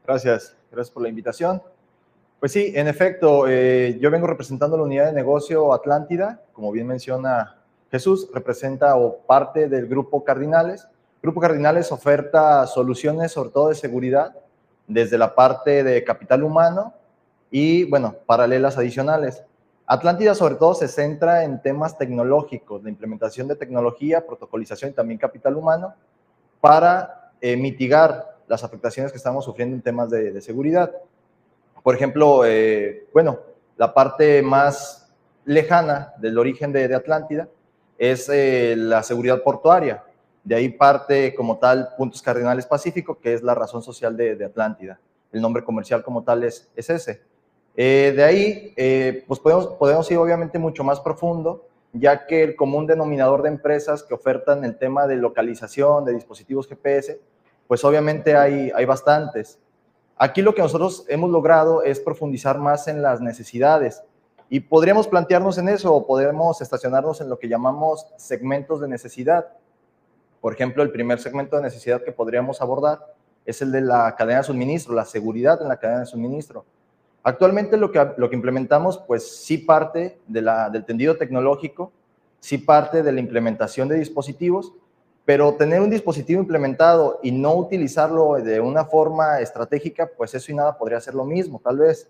Gracias, gracias por la invitación. Pues sí, en efecto, eh, yo vengo representando la unidad de negocio Atlántida, como bien menciona Jesús, representa o parte del Grupo Cardinales. Grupo Cardinales oferta soluciones sobre todo de seguridad, desde la parte de capital humano y, bueno, paralelas adicionales. Atlántida sobre todo se centra en temas tecnológicos, la implementación de tecnología, protocolización y también capital humano para eh, mitigar las afectaciones que estamos sufriendo en temas de seguridad. Por ejemplo, eh, bueno, la parte más lejana del origen de, Atlántida es eh, la seguridad portuaria. De ahí parte como tal Puntos Cardinales Pacífico, que es la razón social de, Atlántida. El nombre comercial como tal es, ese. Eh, de ahí, pues podemos, podemos ir obviamente mucho más profundo, ya que el común denominador de empresas que ofertan el tema de localización de dispositivos GPS, pues obviamente hay, hay bastantes. Aquí lo que nosotros hemos logrado es profundizar más en las necesidades y podríamos plantearnos en eso o podemos estacionarnos en lo que llamamos segmentos de necesidad. Por ejemplo, el primer segmento de necesidad que podríamos abordar es el de la cadena de suministro, la seguridad en la cadena de suministro. Actualmente lo que, lo que implementamos, pues sí parte del tendido tecnológico, sí parte de la implementación de dispositivos, pero tener un dispositivo implementado y no utilizarlo de una forma estratégica, pues eso y nada podría ser lo mismo, tal vez.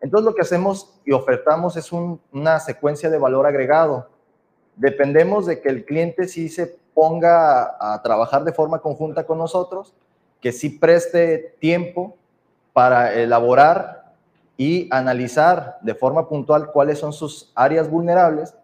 Entonces lo que hacemos y ofertamos es una secuencia de valor agregado. Dependemos de que el cliente sí se ponga a trabajar de forma conjunta con nosotros, que sí preste tiempo para elaborar y analizar de forma puntual cuáles son sus áreas vulnerables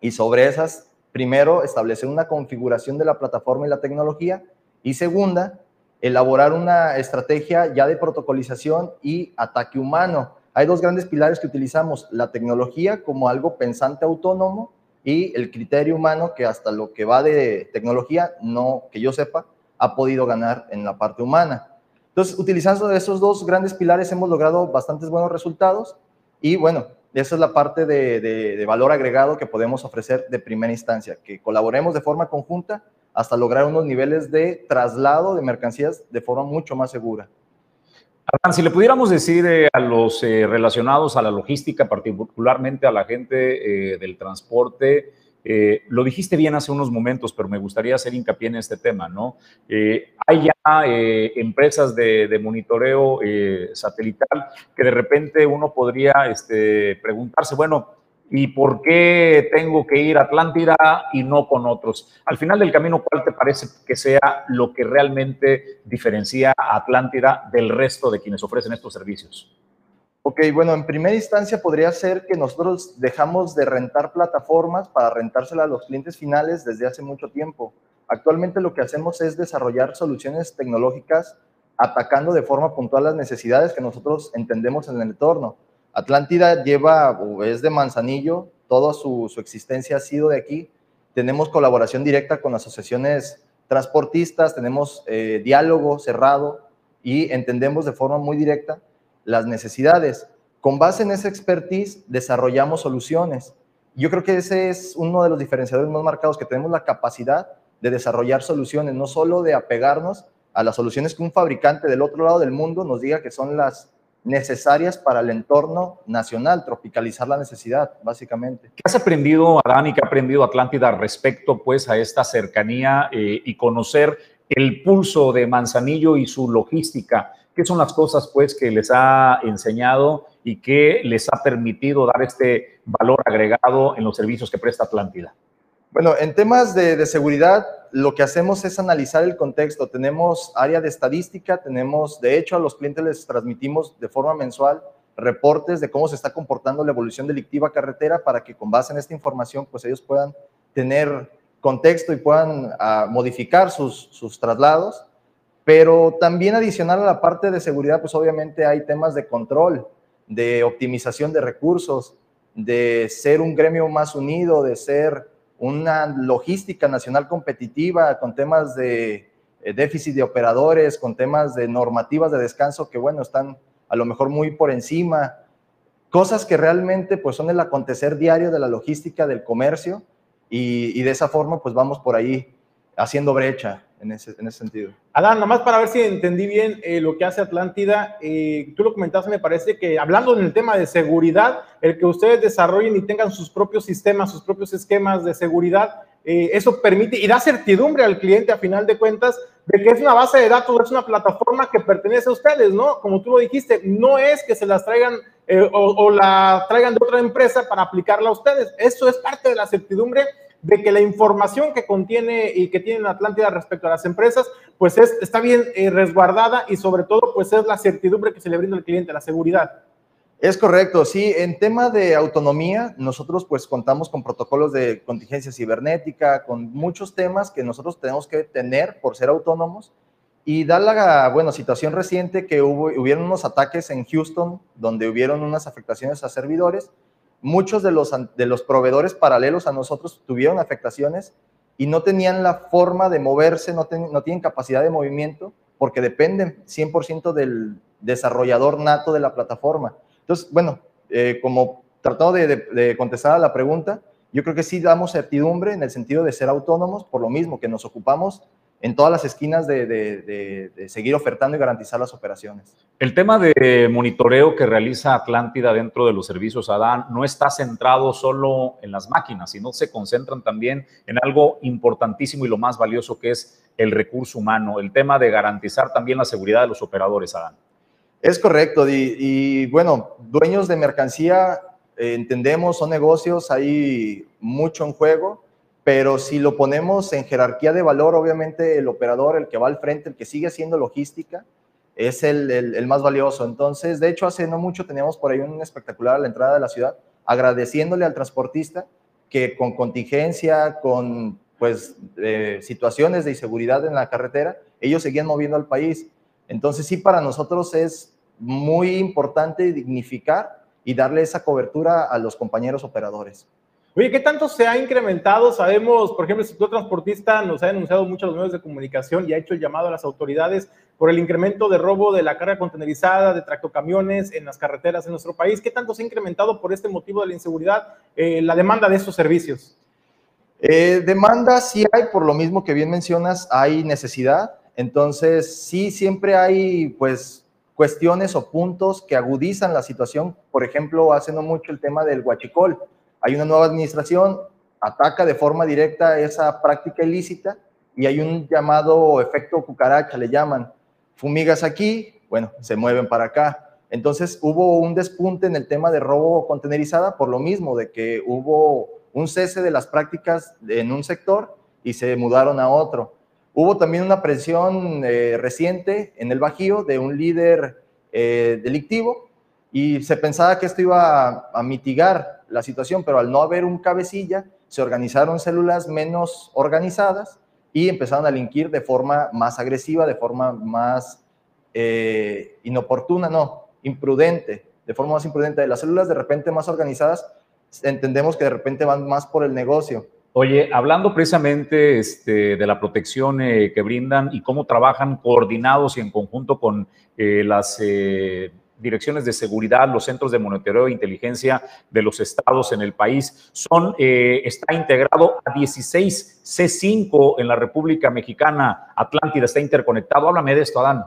y sobre esas Primero, establecer una configuración de la plataforma y la tecnología. Y segunda, elaborar una estrategia ya de protocolización y ataque humano. Hay dos grandes pilares que utilizamos, la tecnología como algo pensante autónomo y el criterio humano que hasta lo que va de tecnología, no que yo sepa, ha podido ganar en la parte humana. Entonces, utilizando esos dos grandes pilares hemos logrado bastantes buenos resultados y bueno, esa es la parte de, valor agregado que podemos ofrecer de primera instancia, que colaboremos de forma conjunta hasta lograr unos niveles de traslado de mercancías de forma mucho más segura. Adán, si le pudiéramos decir eh, a los eh, relacionados a la logística, particularmente a la gente eh, del transporte, eh, lo dijiste bien hace unos momentos, pero me gustaría hacer hincapié en este tema, ¿no? Eh, hay ya eh, empresas de, monitoreo satelital que de repente uno podría este, preguntarse, bueno, ¿y por qué tengo que ir a Atlántida y no con otros? Al final del camino, ¿cuál te parece que sea lo que realmente diferencia a Atlántida del resto de quienes ofrecen estos servicios? Ok, bueno, en primera instancia podría ser que nosotros dejamos de rentar plataformas para rentárselas a los clientes finales desde hace mucho tiempo. Actualmente lo que hacemos es desarrollar soluciones tecnológicas atacando de forma puntual las necesidades que nosotros entendemos en el entorno. Atlántida lleva, es de Manzanillo, toda su, existencia ha sido de aquí. Tenemos colaboración directa con asociaciones transportistas, tenemos eh, diálogo cerrado y entendemos de forma muy directa las necesidades. Con base en esa expertise, desarrollamos soluciones. Yo creo que ese es uno de los diferenciadores más marcados, que tenemos la capacidad de desarrollar soluciones, no solo de apegarnos a las soluciones que un fabricante del otro lado del mundo nos diga que son las necesarias para el entorno nacional, tropicalizar la necesidad, básicamente. ¿Qué has aprendido, Adán, y qué ha aprendido Atlántida respecto pues, a esta cercanía eh, y conocer el pulso de Manzanillo y su logística? ¿Qué son las cosas pues que les ha enseñado y que les ha permitido dar este valor agregado en los servicios que presta Atlántida? Bueno, en temas de, seguridad, lo que hacemos es analizar el contexto. Tenemos área de estadística, tenemos, de hecho, a los clientes les transmitimos de forma mensual reportes de cómo se está comportando la evolución delictiva carretera para que con base en esta información, pues ellos puedan tener contexto y puedan ah, modificar sus, sus traslados. Pero también adicional a la parte de seguridad, pues obviamente hay temas de control, de optimización de recursos, de ser un gremio más unido, de ser una logística nacional competitiva con temas de eh, déficit de operadores, con temas de normativas de descanso que, bueno, están a lo mejor muy por encima, cosas que realmente pues son el acontecer diario de la logística, del comercio, y, de esa forma pues vamos por ahí haciendo brecha en ese, en ese sentido. Adán, nada más para ver si entendí bien eh, lo que hace Atlántida, eh, tú lo comentaste, me parece que hablando en el tema de seguridad, el que ustedes desarrollen y tengan sus propios sistemas, sus propios esquemas de seguridad, eh, eso permite y da certidumbre al cliente a final de cuentas de que es una base de datos, es una plataforma que pertenece a ustedes, ¿no? Como tú lo dijiste, no es que se las traigan eh, o, la traigan de otra empresa para aplicarla a ustedes. Eso es parte de la certidumbre de que la información que contiene y que tiene Atlántida respecto a las empresas, pues es, está bien eh, resguardada y sobre todo, pues es la certidumbre que se le brinda al cliente, la seguridad. Es correcto, sí. En tema de autonomía, nosotros pues contamos con protocolos de contingencia cibernética, con muchos temas que nosotros tenemos que tener por ser autónomos. Y da la bueno, situación reciente que hubo, hubieron unos ataques en Houston donde hubieron unas afectaciones a servidores. Muchos de los, de los proveedores paralelos a nosotros tuvieron afectaciones y no tenían la forma de moverse, no, no tienen capacidad de movimiento porque dependen 100% del desarrollador nato de la plataforma. Entonces, bueno, eh, como tratando de, contestar a la pregunta, yo creo que sí damos certidumbre en el sentido de ser autónomos, por lo mismo que nos ocupamos en todas las esquinas de, seguir ofertando y garantizar las operaciones. El tema de monitoreo que realiza Atlántida dentro de los servicios ADAN no está centrado solo en las máquinas, sino se concentran también en algo importantísimo y lo más valioso que es el recurso humano, el tema de garantizar también la seguridad de los operadores ADAN. Es correcto, y, bueno, dueños de mercancía, eh, entendemos, son negocios, hay mucho en juego, pero si lo ponemos en jerarquía de valor, obviamente el operador, el que va al frente, el que sigue haciendo logística, es el, más valioso. Entonces, de hecho, hace no mucho teníamos por ahí un espectacular a la entrada de la ciudad, agradeciéndole al transportista que con contingencia, con pues eh, situaciones de inseguridad en la carretera, ellos seguían moviendo al país. Entonces sí, para nosotros es muy importante dignificar y darle esa cobertura a los compañeros operadores. Oye, ¿qué tanto se ha incrementado? Sabemos, por ejemplo, el sector transportista nos ha denunciado mucho a los medios de comunicación y ha hecho el llamado a las autoridades por el incremento de robo de la carga contenerizada, de tractocamiones en las carreteras en nuestro país. ¿Qué tanto se ha incrementado por este motivo de la inseguridad eh, la demanda de estos servicios? Eh, demanda sí hay, por lo mismo que bien mencionas, hay necesidad. Entonces, sí, siempre hay pues cuestiones o puntos que agudizan la situación. Por ejemplo, haciendo mucho el tema del huachicol. Hay una nueva administración, ataca de forma directa esa práctica ilícita y hay un llamado efecto cucaracha, le llaman. Fumigas aquí, bueno, se mueven para acá. Entonces hubo un despunte en el tema de robo contenerizada por lo mismo, de que hubo un cese de las prácticas en un sector y se mudaron a otro. Hubo también una presión eh, reciente en el Bajío de un líder eh, delictivo y se pensaba que esto iba a, mitigar la situación, pero al no haber un cabecilla, se organizaron células menos organizadas y empezaron a delinquir de forma más agresiva, de forma más eh, inoportuna, no, imprudente, de forma más imprudente. De las células de repente más organizadas, entendemos que de repente van más por el negocio Oye, hablando precisamente este, de la protección eh, que brindan y cómo trabajan coordinados y en conjunto con eh, las direcciones de seguridad, los centros de monitoreo e inteligencia de los estados en el país, son, está integrado a 16 C5 en la República Mexicana. Atlántida está interconectado. Háblame de esto, Adán.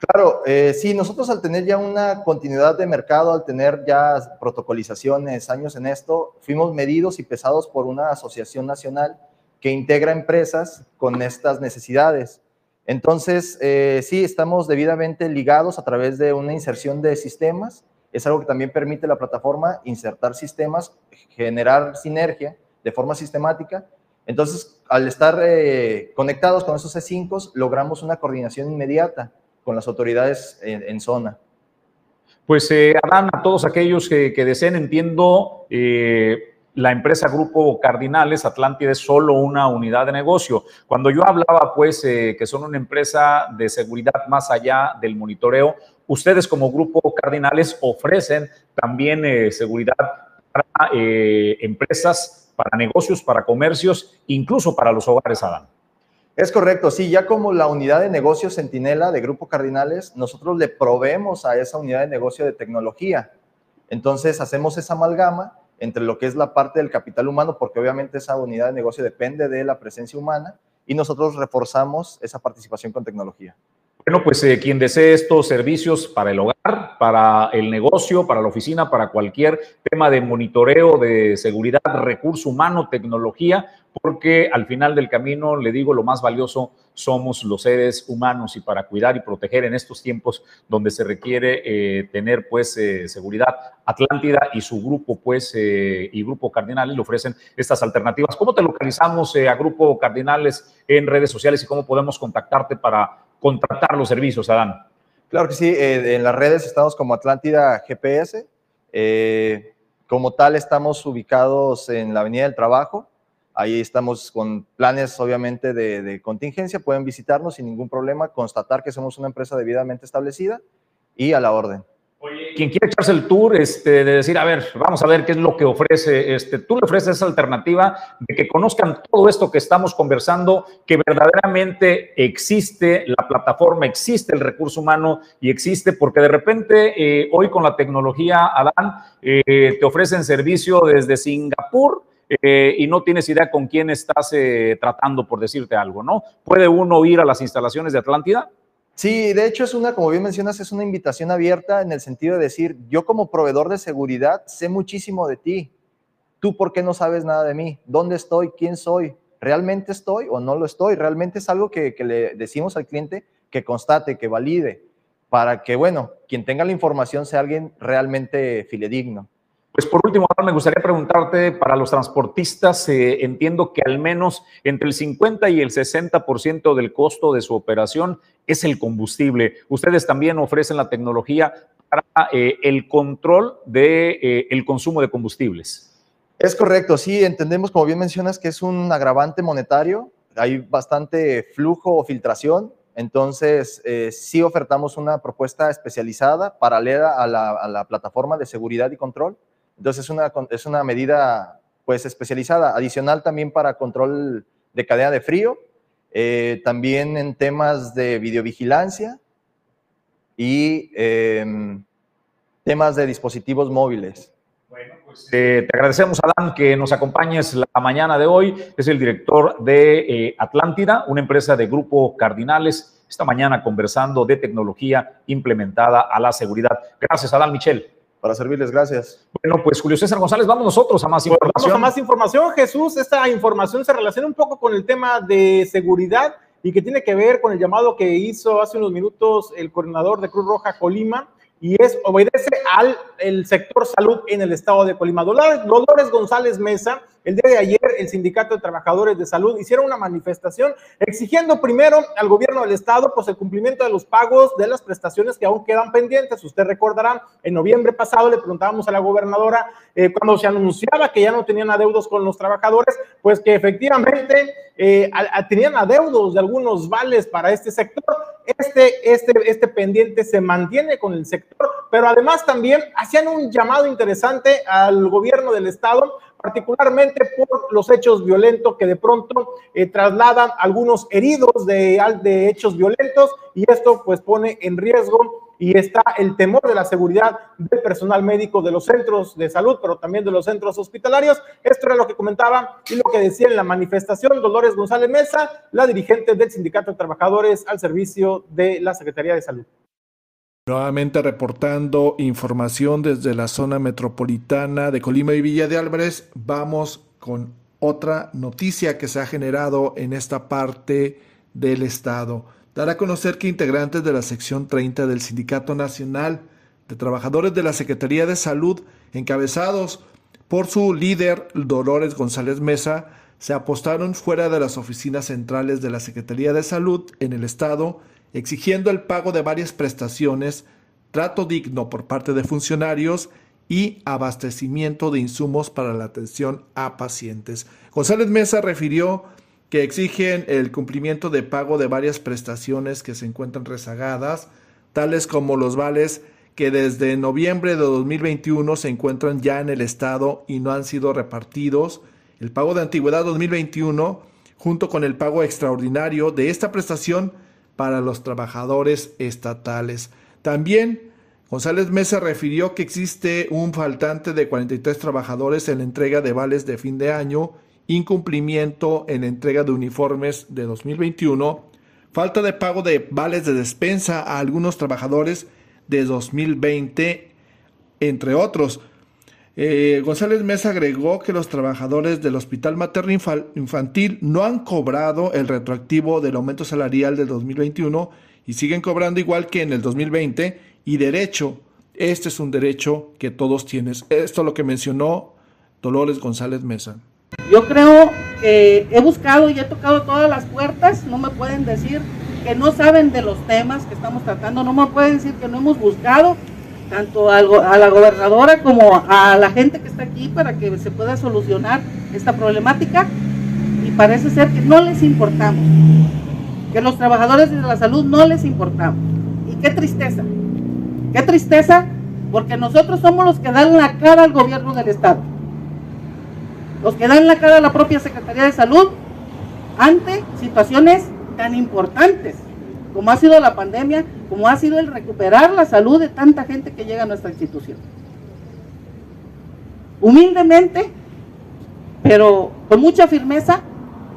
Claro, eh, sí, nosotros al tener ya una continuidad de mercado, al tener ya protocolizaciones, años en esto, fuimos medidos y pesados por una asociación nacional que integra empresas con estas necesidades. Entonces, eh, sí, estamos debidamente ligados a través de una inserción de sistemas. Es algo que también permite la plataforma insertar sistemas, generar sinergia de forma sistemática. Entonces, al estar eh, conectados con esos C5, logramos una coordinación inmediata con las autoridades en, zona. Pues eh, Adán, a todos aquellos que, deseen, entiendo, eh, la empresa Grupo Cardinales, Atlántida es solo una unidad de negocio. Cuando yo hablaba, pues, eh, que son una empresa de seguridad más allá del monitoreo, ustedes como Grupo Cardinales ofrecen también seguridad para eh, empresas, para negocios, para comercios, incluso para los hogares, Adán. Es correcto, sí, ya como la unidad de negocio Centinela de Grupo Cardinales, nosotros le proveemos a esa unidad de negocio de tecnología. Entonces hacemos esa amalgama entre lo que es la parte del capital humano, porque obviamente esa unidad de negocio depende de la presencia humana, y nosotros reforzamos esa participación con tecnología. Bueno, pues eh, quien desee estos servicios para el hogar, para el negocio, para la oficina, para cualquier tema de monitoreo, de seguridad, recurso humano, tecnología, porque al final del camino, le digo, lo más valioso somos los seres humanos y para cuidar y proteger en estos tiempos donde se requiere eh, tener pues eh, seguridad, Atlántida y su grupo pues y Grupo Cardinales le ofrecen estas alternativas. ¿Cómo te localizamos a Grupo Cardinales en redes sociales y cómo podemos contactarte para contratar los servicios, Adán? Claro que sí, eh, en las redes estamos como Atlántida GPS. Eh, como tal, estamos ubicados en la Avenida del Trabajo. Ahí estamos con planes, obviamente, de, contingencia. Pueden visitarnos sin ningún problema, constatar que somos una empresa debidamente establecida y a la orden. Oye, quien quiere echarse el tour, este, de decir, a ver, vamos a ver qué es lo que ofrece, este, tú le ofreces esa alternativa de que conozcan todo esto que estamos conversando, que verdaderamente existe la plataforma, existe el recurso humano y existe, porque de repente eh, hoy con la tecnología, Adán, eh, te ofrecen servicio desde Singapur, eh, y no tienes idea con quién estás tratando, por decirte algo, ¿no? ¿Puede uno ir a las instalaciones de Atlántida? Sí, de hecho es una, como bien mencionas, es una invitación abierta en el sentido de decir, yo como proveedor de seguridad sé muchísimo de ti. ¿Tú por qué no sabes nada de mí? ¿Dónde estoy? ¿Quién soy? ¿Realmente estoy o no lo estoy? Realmente es algo que, que le decimos al cliente que constate, que valide, para que, bueno, quien tenga la información sea alguien realmente fidedigno. Pues por último, me gustaría preguntarte, para los transportistas, eh, entiendo que al menos entre el 50 y el 60% del costo de su operación es el combustible. Ustedes también ofrecen la tecnología para eh, el control del de, eh, consumo de combustibles. Es correcto, sí, entendemos, como bien mencionas, que es un agravante monetario. Hay bastante flujo o filtración. Entonces, sí ofertamos una propuesta especializada, paralela a la, a la plataforma de seguridad y control entonces es una, es una medida pues especializada, adicional también para control de cadena de frío, eh, también en temas de videovigilancia y eh, temas de dispositivos móviles. Bueno, pues eh, te agradecemos, Adán, que nos acompañes la mañana de hoy. Es el director de eh, Atlántida, una empresa de Grupo Cardinales, esta mañana conversando de tecnología implementada a la seguridad. Gracias, Adán Michel. Para servirles, gracias. Bueno, pues Julio César González, vamos nosotros a más información. Vamos a más información, Jesús. Esta información se relaciona un poco con el tema de seguridad y que tiene que ver con el llamado que hizo hace unos minutos el coordinador de Cruz Roja Colima y es obedece al el sector salud en el estado de Colima. Dolores, Dolores González Mesa el día de ayer, el Sindicato de Trabajadores de Salud hicieron una manifestación exigiendo primero al gobierno del Estado pues, el cumplimiento de los pagos de las prestaciones que aún quedan pendientes. Usted recordará, en noviembre pasado le preguntábamos a la gobernadora eh, cuando se anunciaba que ya no tenían adeudos con los trabajadores, pues que efectivamente eh, tenían adeudos de algunos vales para este sector. Este, este, este pendiente se mantiene con el sector, pero además también hacían un llamado interesante al gobierno del Estado particularmente por los hechos violentos que de pronto eh, trasladan algunos heridos de, de hechos violentos y esto pues pone en riesgo y está el temor de la seguridad del personal médico de los centros de salud, pero también de los centros hospitalarios. Esto era lo que comentaba y lo que decía en la manifestación Dolores González Mesa, la dirigente del Sindicato de Trabajadores al servicio de la Secretaría de Salud. Nuevamente reportando información desde la zona metropolitana de Colima y Villa de Álvarez, vamos con otra noticia que se ha generado en esta parte del estado. Dará a conocer que integrantes de la sección 30 del Sindicato Nacional de Trabajadores de la Secretaría de Salud, encabezados por su líder Dolores González Mesa, se apostaron fuera de las oficinas centrales de la Secretaría de Salud en el estado exigiendo el pago de varias prestaciones, trato digno por parte de funcionarios y abastecimiento de insumos para la atención a pacientes. González Mesa refirió que exigen el cumplimiento de pago de varias prestaciones que se encuentran rezagadas, tales como los vales que desde noviembre de 2021 se encuentran ya en el estado y no han sido repartidos. El pago de antigüedad 2021 junto con el pago extraordinario de esta prestación para los trabajadores estatales. También González Mesa refirió que existe un faltante de 43 trabajadores en la entrega de vales de fin de año, incumplimiento en la entrega de uniformes de 2021, falta de pago de vales de despensa a algunos trabajadores de 2020, entre otros. Eh, González Mesa agregó que los trabajadores del Hospital Materno Infantil no han cobrado el retroactivo del aumento salarial del 2021 y siguen cobrando igual que en el 2020 y derecho, este es un derecho que todos tienes. Esto es lo que mencionó Dolores González Mesa. Yo creo que he buscado y he tocado todas las puertas, no me pueden decir que no saben de los temas que estamos tratando, no me pueden decir que no hemos buscado tanto a la gobernadora como a la gente que está aquí para que se pueda solucionar esta problemática. Y parece ser que no les importamos, que los trabajadores de la salud no les importamos. Y qué tristeza, qué tristeza, porque nosotros somos los que dan la cara al gobierno del Estado, los que dan la cara a la propia Secretaría de Salud ante situaciones tan importantes como ha sido la pandemia, como ha sido el recuperar la salud de tanta gente que llega a nuestra institución. Humildemente, pero con mucha firmeza,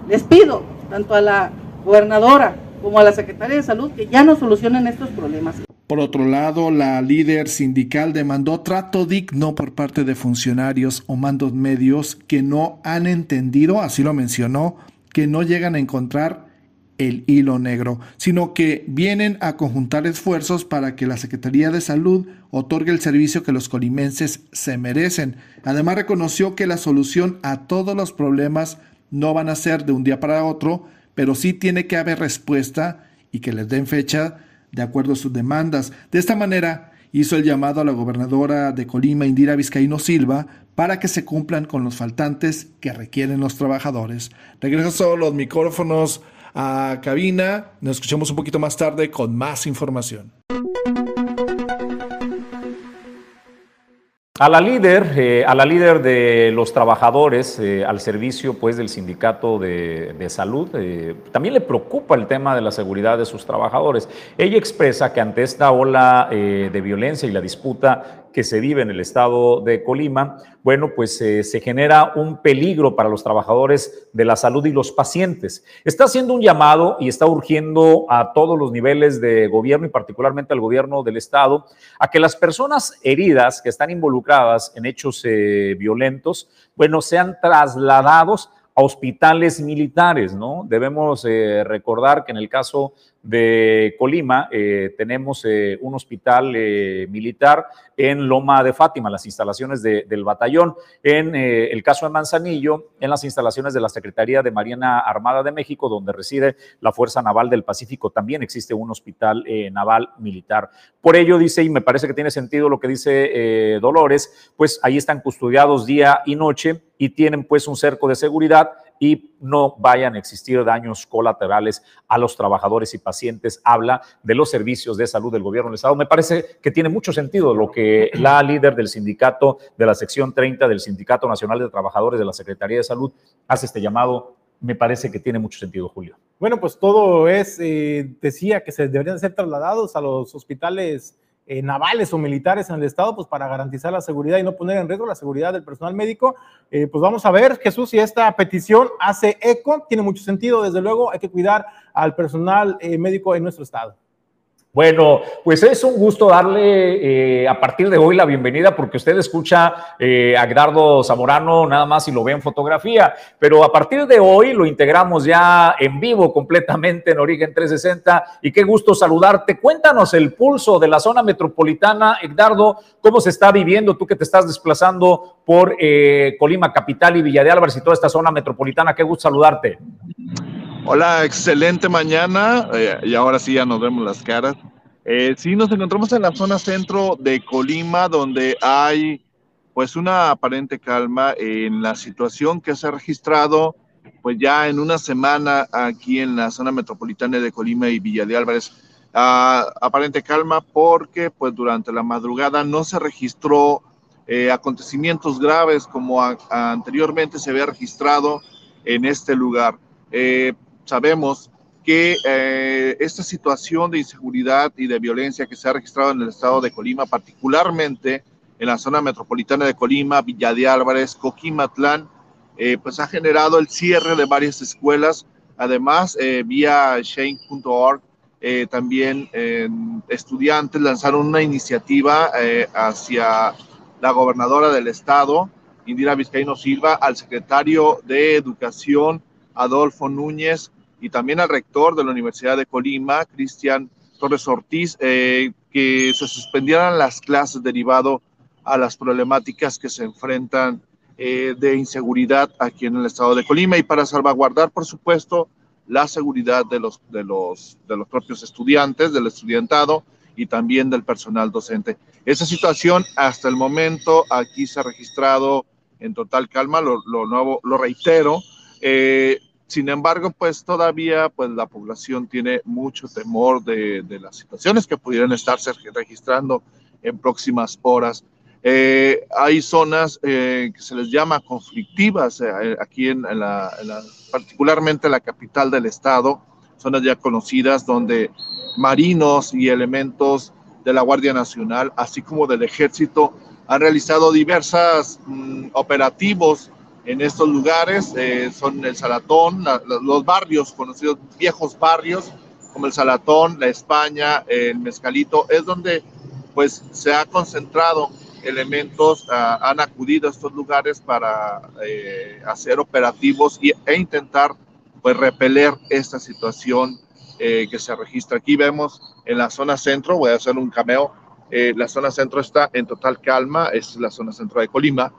les pido tanto a la gobernadora como a la secretaria de salud que ya no solucionen estos problemas. Por otro lado, la líder sindical demandó trato digno por parte de funcionarios o mandos medios que no han entendido, así lo mencionó, que no llegan a encontrar el hilo negro, sino que vienen a conjuntar esfuerzos para que la Secretaría de Salud otorgue el servicio que los colimenses se merecen. Además reconoció que la solución a todos los problemas no van a ser de un día para otro, pero sí tiene que haber respuesta y que les den fecha de acuerdo a sus demandas. De esta manera, hizo el llamado a la gobernadora de Colima, Indira Vizcaíno Silva, para que se cumplan con los faltantes que requieren los trabajadores. Regreso los micrófonos a cabina. Nos escuchamos un poquito más tarde con más información. A la líder, eh, a la líder de los trabajadores eh, al servicio pues del sindicato de, salud, eh, también le preocupa el tema de la seguridad de sus trabajadores. Ella expresa que ante esta ola de violencia y la disputa que se vive en el estado de Colima, bueno, pues eh, se genera un peligro para los trabajadores de la salud y los pacientes. Está haciendo un llamado y está urgiendo a todos los niveles de gobierno y particularmente al gobierno del estado a que las personas heridas que están involucradas en hechos eh, violentos, bueno, sean trasladados a hospitales militares, ¿no? Debemos eh, recordar que en el caso de Colima eh, tenemos eh, un hospital militar en Loma de Fátima, las instalaciones del batallón. En el caso de Manzanillo, en las instalaciones de la Secretaría de Marina Armada de México, donde reside la Fuerza Naval del Pacífico, también existe un hospital naval militar. Por ello dice, y me parece que tiene sentido lo que dice Dolores, pues ahí están custodiados día y noche y tienen pues un cerco de seguridad y no vayan a existir daños colaterales a los trabajadores y pacientes. Habla de los servicios de salud del gobierno del Estado. Me parece que tiene mucho sentido lo que la líder del sindicato de la sección 30 del Sindicato Nacional de Trabajadores de la Secretaría de Salud hace este llamado. Me parece que tiene mucho sentido, Julio. Bueno, pues todo es, eh, decía que se deberían ser trasladados a los hospitales eh, navales o militares en el Estado, pues para garantizar la seguridad y no poner en riesgo la seguridad del personal médico. Eh, pues vamos a ver, Jesús, si esta petición hace eco, tiene mucho sentido, desde luego hay que cuidar al personal eh, médico en nuestro Estado. Bueno, pues es un gusto darle eh, a partir de hoy la bienvenida porque usted escucha eh, a Gdardo Zamorano nada más y lo ve en fotografía, pero a partir de hoy lo integramos ya en vivo completamente en Origen 360 y qué gusto saludarte. Cuéntanos el pulso de la zona metropolitana, Edgardo, cómo se está viviendo tú que te estás desplazando por eh, Colima Capital y Villa de Álvarez y toda esta zona metropolitana. Qué gusto saludarte. Hola, excelente mañana. Eh, y ahora sí ya nos vemos las caras. Eh, sí, nos encontramos en la zona centro de Colima, donde hay pues una aparente calma en la situación que se ha registrado pues ya en una semana aquí en la zona metropolitana de Colima y Villa de Álvarez. aparente calma porque pues durante la madrugada no se registró eh, acontecimientos graves como anteriormente se había registrado en este lugar. Eh, sabemos que eh, esta situación de inseguridad y de violencia que se ha registrado en el estado de Colima, particularmente en la zona metropolitana de Colima, Villa de Álvarez, Coquimatlán, pues ha generado el cierre de varias escuelas. Además, vía shane.org, también estudiantes lanzaron una iniciativa hacia la gobernadora del estado, Indira Vizcaíno Silva, al secretario de Educación, Adolfo Núñez, y también al rector de la Universidad de Colima, Cristian Torres Ortiz, eh, que se suspendieran las clases derivado a las problemáticas que se enfrentan eh, de inseguridad aquí en el estado de Colima y para salvaguardar, por supuesto, la seguridad de los, de los, de los propios estudiantes, del estudiantado y también del personal docente. Esa situación hasta el momento aquí se ha registrado en total calma, lo, nuevo, lo reitero. Eh, sin embargo, pues todavía pues la población tiene mucho temor de, las situaciones que pudieran estarse registrando en próximas horas. Eh, hay zonas eh, que se les llama conflictivas aquí en, la, particularmente en la capital del estado, zonas ya conocidas donde marinos y elementos de la Guardia Nacional, así como del Ejército, han realizado diversos mm, operativos en estos lugares. Eh, son el Salatón, los barrios conocidos, viejos barrios, como el Salatón, la España, el Mezcalito, es donde pues se ha concentrado elementos, ah, han acudido a estos lugares para eh, hacer operativos y, e intentar pues repeler esta situación eh, que se registra. Aquí vemos en la zona centro, voy a hacer un cameo, eh, la zona centro está en total calma, es la zona centro de Colima.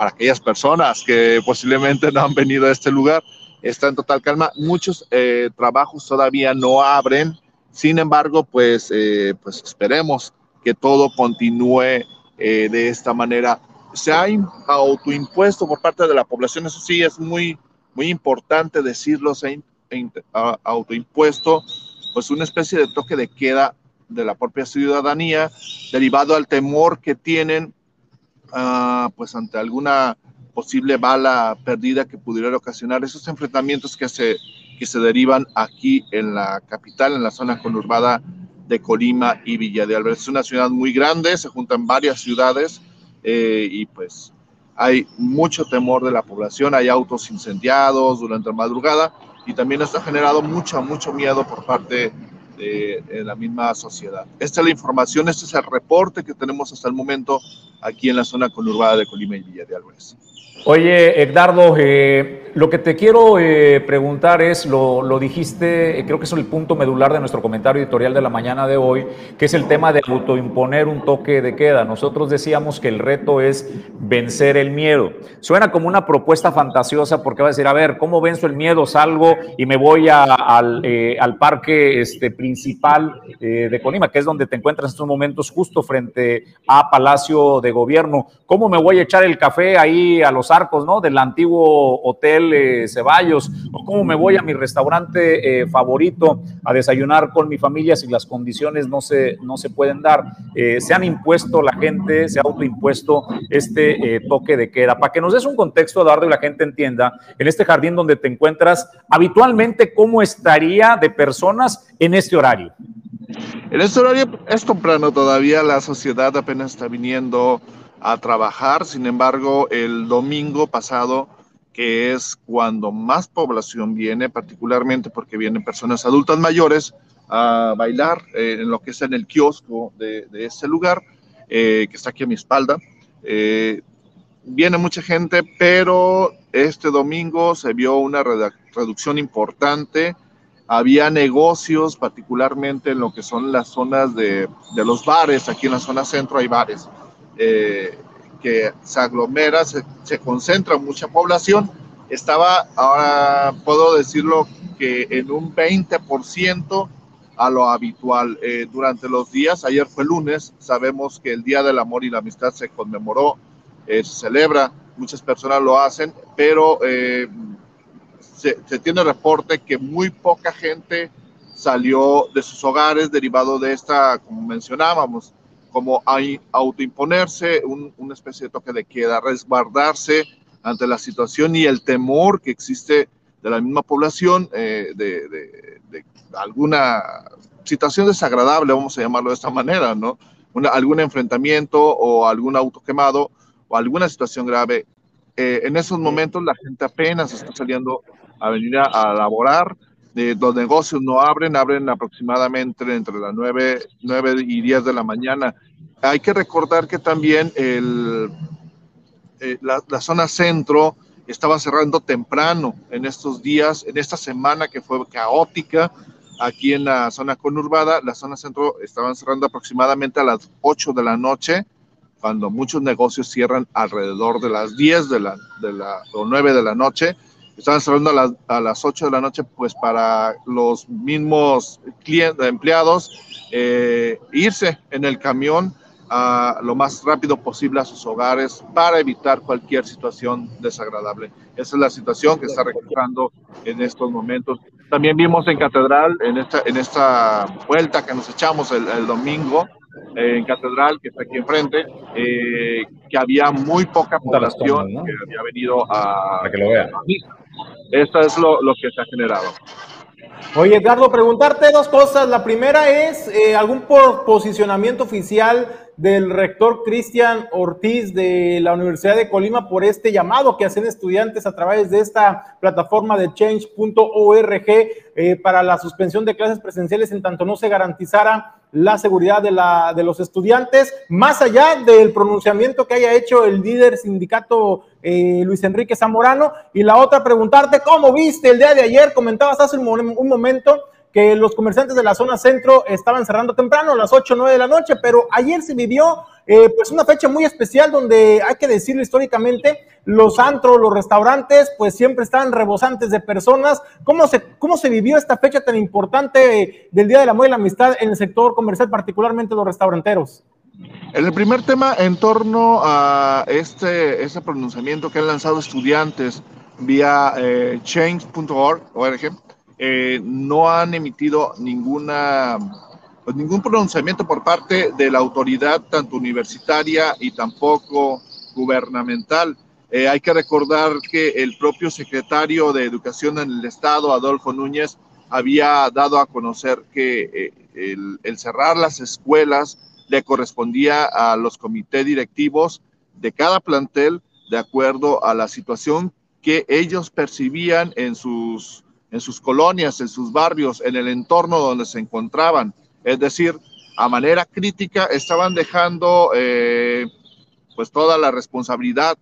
Para aquellas personas que posiblemente no han venido a este lugar, está en total calma. Muchos eh, trabajos todavía no abren, sin embargo, pues, pues esperemos que todo continúe de esta manera. Se ha autoimpuesto por parte de la población, eso sí es muy, muy importante decirlo, se ha autoimpuesto pues una especie de toque de queda de la propia ciudadanía derivado al temor que tienen uh, pues ante alguna posible bala perdida que pudiera ocasionar esos enfrentamientos que se, que se derivan aquí en la capital, en la zona conurbada de Colima y Villa de Álvarez. Es una ciudad muy grande, se juntan varias ciudades eh, y pues hay mucho temor de la población, hay autos incendiados durante la madrugada y también esto ha generado mucho, mucho miedo por parte de, de, la misma sociedad. Esta es la información, este es el reporte que tenemos hasta el momento aquí en la zona conurbada de Colima y Villa de Álvarez. Oye, Edgardo, eh, lo que te quiero eh, preguntar es, lo, lo dijiste, eh, creo que es el punto medular de nuestro comentario editorial de la mañana de hoy, que es el tema de autoimponer un toque de queda. Nosotros decíamos que el reto es vencer el miedo. Suena como una propuesta fantasiosa porque va a decir, a ver, ¿cómo venzo el miedo? Salgo y me voy al, al, parque este, principal de Colima, que es donde te encuentras en estos momentos justo frente a Palacio de Gobierno. ¿Cómo me voy a echar el café ahí a los arcos, ¿no? Del antiguo hotel eh, Ceballos, o cómo me voy a mi restaurante eh, favorito a desayunar con mi familia si las condiciones no se, no se pueden dar. Eh, se han impuesto la gente, se ha autoimpuesto este toque de queda. Para que nos des un contexto, Eduardo, y la gente entienda, en este jardín donde te encuentras, habitualmente, ¿cómo estaría de personas en este horario? En este horario es temprano todavía, la sociedad apenas está viniendo a trabajar. Sin embargo, el domingo pasado, es cuando más población viene, particularmente porque vienen personas adultas mayores a bailar eh, en lo que es en el kiosco de, de ese lugar, eh, que está aquí a mi espalda. Eh, viene mucha gente, pero este domingo se vio una reducción importante. Había negocios, particularmente en lo que son las zonas de, los bares. Aquí en la zona centro hay bares que se aglomera, se, concentra mucha población. Estaba, ahora puedo decirlo, que en un 20% a lo habitual eh, durante los días. Ayer fue lunes, sabemos que el Día del Amor y la Amistad se conmemoró, eh, se celebra, muchas personas lo hacen, pero se, se, tiene reporte que muy poca gente salió de sus hogares derivado de esta, como mencionábamos, como autoimponerse, un, una especie de toque de queda, resguardarse ante la situación y el temor que existe de la misma población eh, de, de, de, alguna situación desagradable, vamos a llamarlo de esta manera, ¿no? Una, algún enfrentamiento o algún auto quemado o alguna situación grave. Eh, en esos momentos la gente apenas está saliendo a venir a, a laborar, eh, los negocios no abren, abren aproximadamente entre las 9, 9 y 10 de la mañana. Hay que recordar que también eh, la, zona centro estaba cerrando temprano en estos días, en esta semana que fue caótica aquí en la zona conurbada, la zona centro estaban cerrando aproximadamente a las 8 de la noche, cuando muchos negocios cierran alrededor de las 10 de la, de la o 9 de la noche estaban cerrando a las, a las 8 de la noche, pues para los mismos clientes, empleados, eh, irse en el camión a lo más rápido posible a sus hogares para evitar cualquier situación desagradable. Esa es la situación que está registrando en estos momentos. También vimos en Catedral, en esta, en esta vuelta que nos echamos el, el domingo, eh, en Catedral, que está aquí enfrente, eh, que había muy poca población ¿no? que había venido a, Para que lo vean. a misa. Esto es lo, que se ha generado. Oye, Edgardo, preguntarte dos cosas. La primera es eh, algún posicionamiento oficial del rector Cristian Ortiz de la Universidad de Colima por este llamado que hacen estudiantes a través de esta plataforma de change.org eh, para la suspensión de clases presenciales en tanto no se garantizara la seguridad de, la, de los estudiantes, más allá del pronunciamiento que haya hecho el líder sindicato eh, Luis Enrique Zamorano. Y la otra, preguntarte, ¿cómo viste el día de ayer? Comentabas hace un, un momento que los comerciantes de la zona centro estaban cerrando temprano, a las 8 o 9 de la noche, pero ayer se vivió eh, pues una fecha muy especial donde hay que decirlo históricamente, los antros, los restaurantes, pues siempre estaban rebosantes de personas. ¿Cómo se, cómo se vivió esta fecha tan importante del Día del Amor y la Amistad en el sector comercial, particularmente los restauranteros? En el primer tema, en torno a este, este pronunciamiento que han lanzado estudiantes vía eh, change.org, eh, no han emitido ninguna, pues ningún pronunciamiento por parte de la autoridad, tanto universitaria y tampoco gubernamental. Eh, hay que recordar que el propio secretario de Educación en el Estado, Adolfo Núñez, había dado a conocer que eh, el, el cerrar las escuelas le correspondía a los comités directivos de cada plantel de acuerdo a la situación que ellos percibían en sus en sus colonias, en sus barrios, en el entorno donde se encontraban. Es decir, a manera crítica estaban dejando eh, pues toda la responsabilidad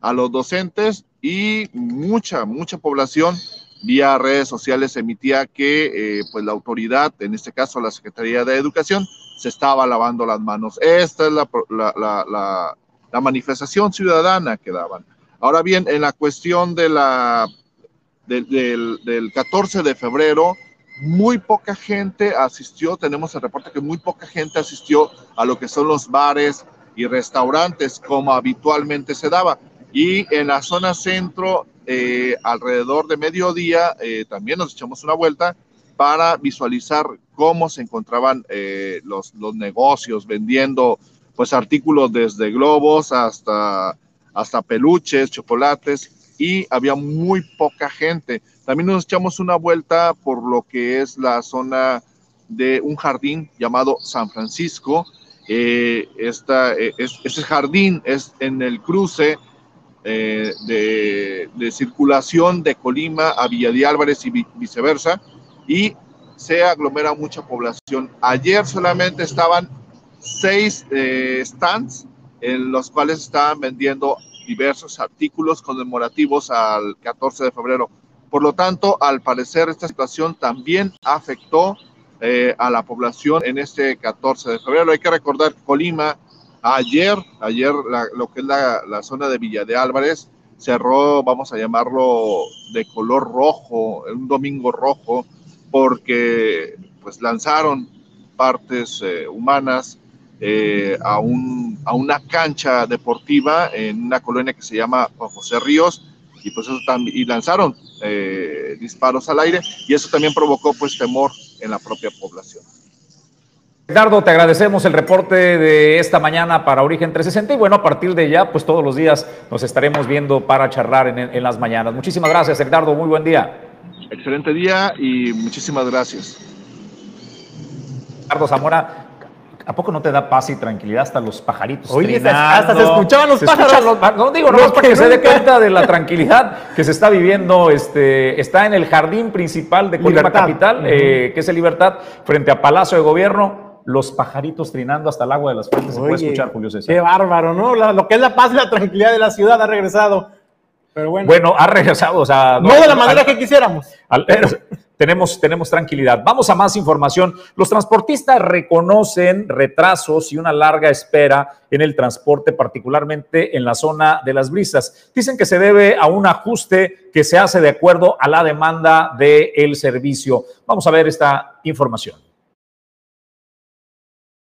a los docentes y mucha, mucha población vía redes sociales emitía que eh, pues la autoridad, en este caso la Secretaría de Educación, se estaba lavando las manos. Esta es la, la, la, la manifestación ciudadana que daban. Ahora bien, en la cuestión de la del, del, del 14 de febrero, muy poca gente asistió, tenemos el reporte que muy poca gente asistió a lo que son los bares y restaurantes como habitualmente se daba. Y en la zona centro, eh, alrededor de mediodía, eh, también nos echamos una vuelta para visualizar cómo se encontraban eh, los, los negocios vendiendo pues artículos desde globos hasta, hasta peluches, chocolates y había muy poca gente. También nos echamos una vuelta por lo que es la zona de un jardín llamado San Francisco. Eh, eh, es, ese jardín es en el cruce eh, de, de, circulación de Colima a Villa de Álvarez y viceversa, y se aglomera mucha población. Ayer solamente estaban seis eh, stands en los cuales estaban vendiendo diversos artículos conmemorativos al 14 de febrero. Por lo tanto, al parecer, esta situación también afectó eh, a la población en este 14 de febrero. Hay que recordar que Colima, ayer, ayer la, lo que es la, zona de Villa de Álvarez, cerró, vamos a llamarlo, de color rojo, un domingo rojo, porque pues lanzaron partes eh, humanas eh, a, un, a, una cancha deportiva en una colonia que se llama José Ríos y pues eso también y lanzaron eh, disparos al aire y eso también provocó pues temor en la propia población. Edgardo, te agradecemos el reporte de esta mañana para Origen 360 y bueno, a partir de ya, pues todos los días nos estaremos viendo para charlar en, en las mañanas. Muchísimas gracias, Edgardo, muy buen día. Excelente día y muchísimas gracias. Edgardo Zamora, ¿A poco no te da paz y tranquilidad hasta los pajaritos? Oye, hasta se escuchaban los pájaros. no digo, no, para que se dé cuenta de la tranquilidad que se está viviendo. Este, está en el jardín principal de Colima Capital, eh, que es el Libertad, frente a Palacio de Gobierno. Los pajaritos trinando hasta el agua de las fuentes. se puede escuchar, Julio César. Qué bárbaro, ¿no? lo que es la paz y la tranquilidad de la ciudad ha regresado. Pero bueno. Bueno, ha regresado, o sea. No, de la manera que quisiéramos. Al, tenemos, tenemos tranquilidad. Vamos a más información. Los transportistas reconocen retrasos y una larga espera en el transporte, particularmente en la zona de las brisas. Dicen que se debe a un ajuste que se hace de acuerdo a la demanda del servicio. Vamos a ver esta información.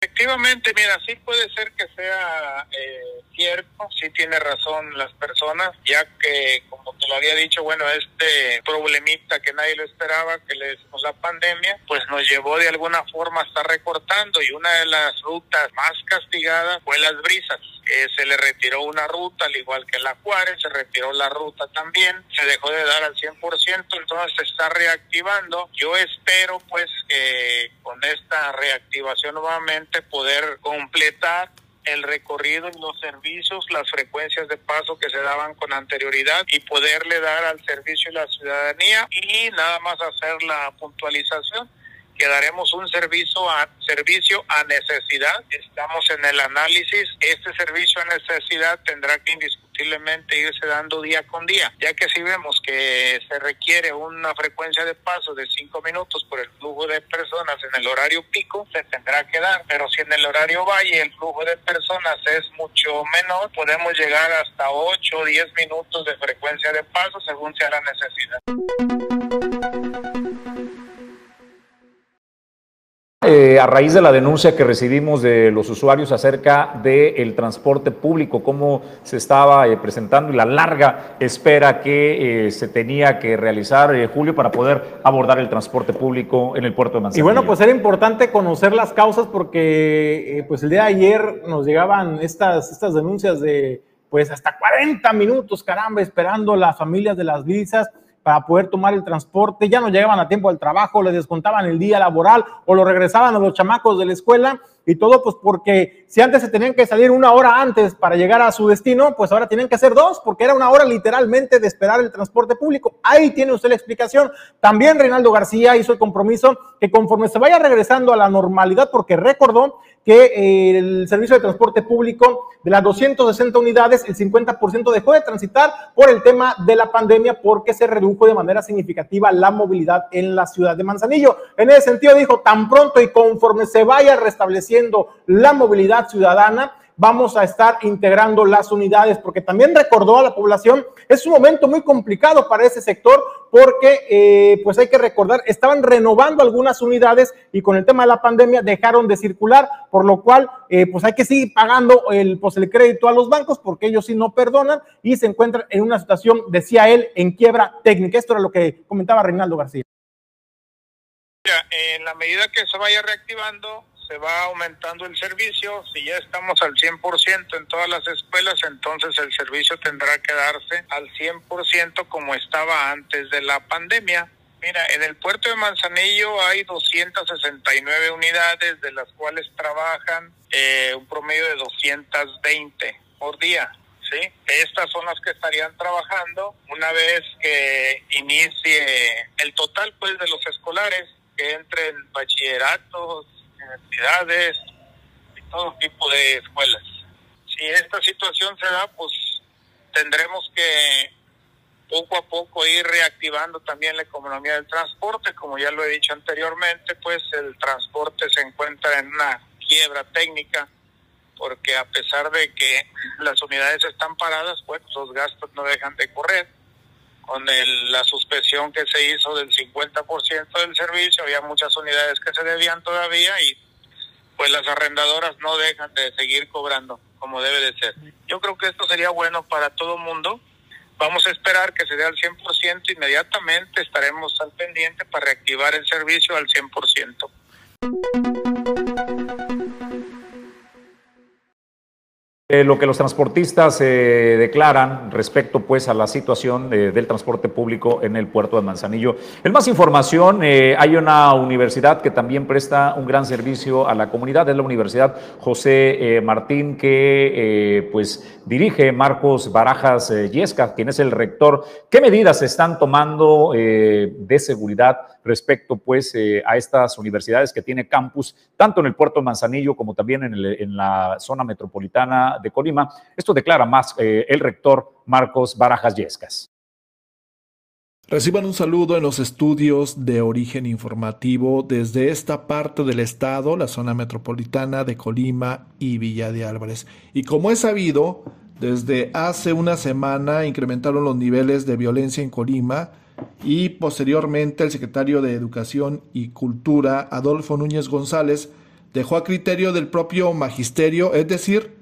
Efectivamente, mira, sí puede ser que sea eh, cierto, sí tiene razón las personas, ya que, como te lo había dicho, bueno, este problemita que nadie lo esperaba, que le decimos la pandemia, pues nos llevó de alguna forma a estar recortando y una de las rutas más castigadas fue las brisas. que se le retiró una ruta, al igual que la Juárez, se retiró la ruta también, se dejó de dar al 100%, entonces se está reactivando. Yo espero pues que con esta reactivación nuevamente poder completar el recorrido y los servicios, las frecuencias de paso que se daban con anterioridad y poderle dar al servicio y la ciudadanía y nada más hacer la puntualización que daremos un servicio a servicio a necesidad. Estamos en el análisis. Este servicio a necesidad tendrá que indiscutiblemente irse dando día con día, ya que si vemos que se requiere una frecuencia de paso de cinco minutos por el flujo de personas en el horario pico, se tendrá que dar. Pero si en el horario valle el flujo de personas es mucho menor, podemos llegar hasta 8 o 10 minutos de frecuencia de paso según sea la necesidad. Eh, a raíz de la denuncia que recibimos de los usuarios acerca del transporte público, cómo se estaba eh, presentando y la larga espera que eh, se tenía que realizar, Julio, para poder abordar el transporte público en el puerto de Manzanillo. Y bueno, pues era importante conocer las causas porque pues el día de ayer nos llegaban estas, estas denuncias de pues hasta 40 minutos, caramba, esperando las familias de las visas para poder tomar el transporte, ya no llegaban a tiempo al trabajo, les descontaban el día laboral o lo regresaban a los chamacos de la escuela y todo pues porque si antes se tenían que salir una hora antes para llegar a su destino, pues ahora tienen que hacer dos porque era una hora literalmente de esperar el transporte público. Ahí tiene usted la explicación. También Reinaldo García hizo el compromiso que conforme se vaya regresando a la normalidad, porque recordó que eh, el servicio de transporte público de las 260 unidades, el 50% dejó de transitar por el tema de la pandemia porque se redujo de manera significativa la movilidad en la ciudad de Manzanillo. En ese sentido dijo, tan pronto y conforme se vaya restableciendo la movilidad ciudadana, vamos a estar integrando las unidades, porque también recordó a la población, es un momento muy complicado para ese sector, porque eh, pues hay que recordar, estaban renovando algunas unidades y con el tema de la pandemia dejaron de circular, por lo cual eh, pues hay que seguir pagando el, pues, el crédito a los bancos, porque ellos sí no perdonan y se encuentran en una situación, decía él, en quiebra técnica. Esto era lo que comentaba Reinaldo García. en la medida que se vaya reactivando, se va aumentando el servicio. Si ya estamos al 100% en todas las escuelas, entonces el servicio tendrá que darse al 100% como estaba antes de la pandemia. Mira, en el puerto de Manzanillo hay 269 unidades, de las cuales trabajan eh, un promedio de 220 por día. ¿sí? Estas son las que estarían trabajando una vez que inicie el total pues de los escolares que entren bachilleratos, universidades y todo tipo de escuelas. Si esta situación se da, pues tendremos que poco a poco ir reactivando también la economía del transporte. Como ya lo he dicho anteriormente, pues el transporte se encuentra en una quiebra técnica porque a pesar de que las unidades están paradas, pues los gastos no dejan de correr. Con la suspensión que se hizo del 50% del servicio, había muchas unidades que se debían todavía y pues las arrendadoras no dejan de seguir cobrando como debe de ser. Yo creo que esto sería bueno para todo el mundo Vamos a esperar que se dé al 100%, inmediatamente estaremos al pendiente para reactivar el servicio al 100%. Eh, lo que los transportistas eh, declaran respecto pues a la situación del transporte público en el puerto de Manzanillo. En más información, eh, hay una universidad que también presta un gran servicio a la comunidad, es la Universidad José Martín que pues dirige Marcos Barajas Yesca, quien es el rector. ¿Qué medidas se están tomando de seguridad respecto pues a estas universidades que tiene campus tanto en el puerto de Manzanillo como también en la zona metropolitana de Colima. Esto declara más eh, el rector Marcos Barajas Yescas. Reciban un saludo en los estudios de origen informativo desde esta parte del estado, la zona metropolitana de Colima y Villa de Álvarez. Y como es sabido, desde hace una semana incrementaron los niveles de violencia en Colima y posteriormente el secretario de Educación y Cultura, Adolfo Núñez González, dejó a criterio del propio magisterio, es decir,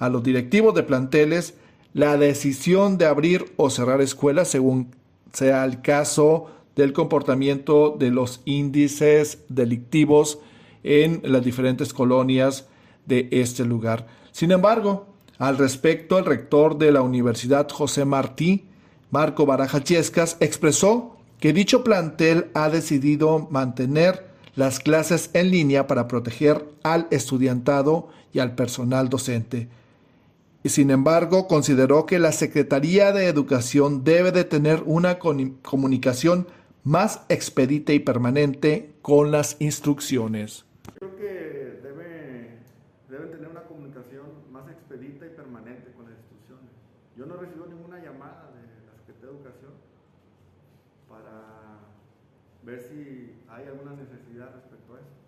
a los directivos de planteles la decisión de abrir o cerrar escuelas según sea el caso del comportamiento de los índices delictivos en las diferentes colonias de este lugar. Sin embargo, al respecto, el rector de la Universidad José Martí, Marco Barajas Yescas, expresó que dicho plantel ha decidido mantener las clases en línea para proteger al estudiantado y al personal docente y sin embargo consideró que la Secretaría de Educación debe de tener una comunicación más expedita y permanente con las instrucciones. Creo que debe, deben tener una comunicación más expedita y permanente con las instrucciones. Yo no recibo ninguna llamada de la Secretaría de Educación para ver si hay alguna necesidad respecto a eso.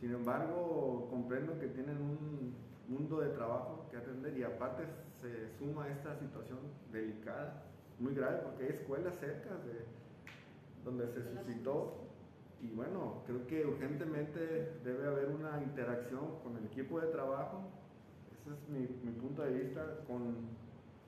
Sin embargo, comprendo que tienen un mundo de trabajo que atender y aparte se suma esta situación delicada, muy grave, porque hay escuelas cerca de donde se suscitó y bueno, creo que urgentemente debe haber una interacción con el equipo de trabajo, ese es mi, mi punto de vista, con,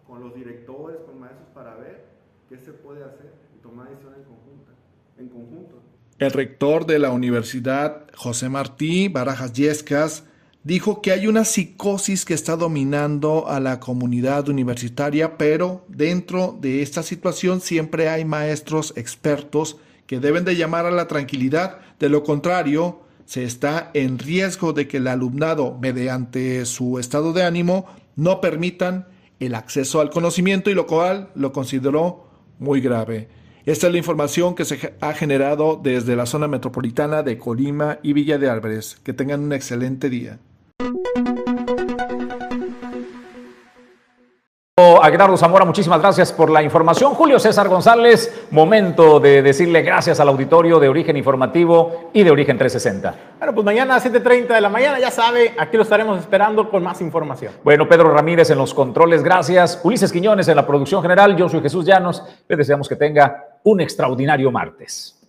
con, los directores, con maestros para ver qué se puede hacer y tomar decisiones en, conjunta, en conjunto. El rector de la Universidad, José Martí Barajas Yescas, dijo que hay una psicosis que está dominando a la comunidad universitaria, pero dentro de esta situación siempre hay maestros expertos que deben de llamar a la tranquilidad. De lo contrario, se está en riesgo de que el alumnado, mediante su estado de ánimo, no permitan el acceso al conocimiento y lo cual lo consideró muy grave. Esta es la información que se ha generado desde la zona metropolitana de Colima y Villa de Álvarez. Que tengan un excelente día. Aguinaldo Zamora, muchísimas gracias por la información. Julio César González, momento de decirle gracias al auditorio de Origen Informativo y de Origen 360. Bueno, pues mañana a 7.30 de la mañana, ya sabe, aquí lo estaremos esperando con más información. Bueno, Pedro Ramírez en los controles, gracias. Ulises Quiñones en la producción general, yo soy Jesús Llanos. Les deseamos que tenga un extraordinario martes.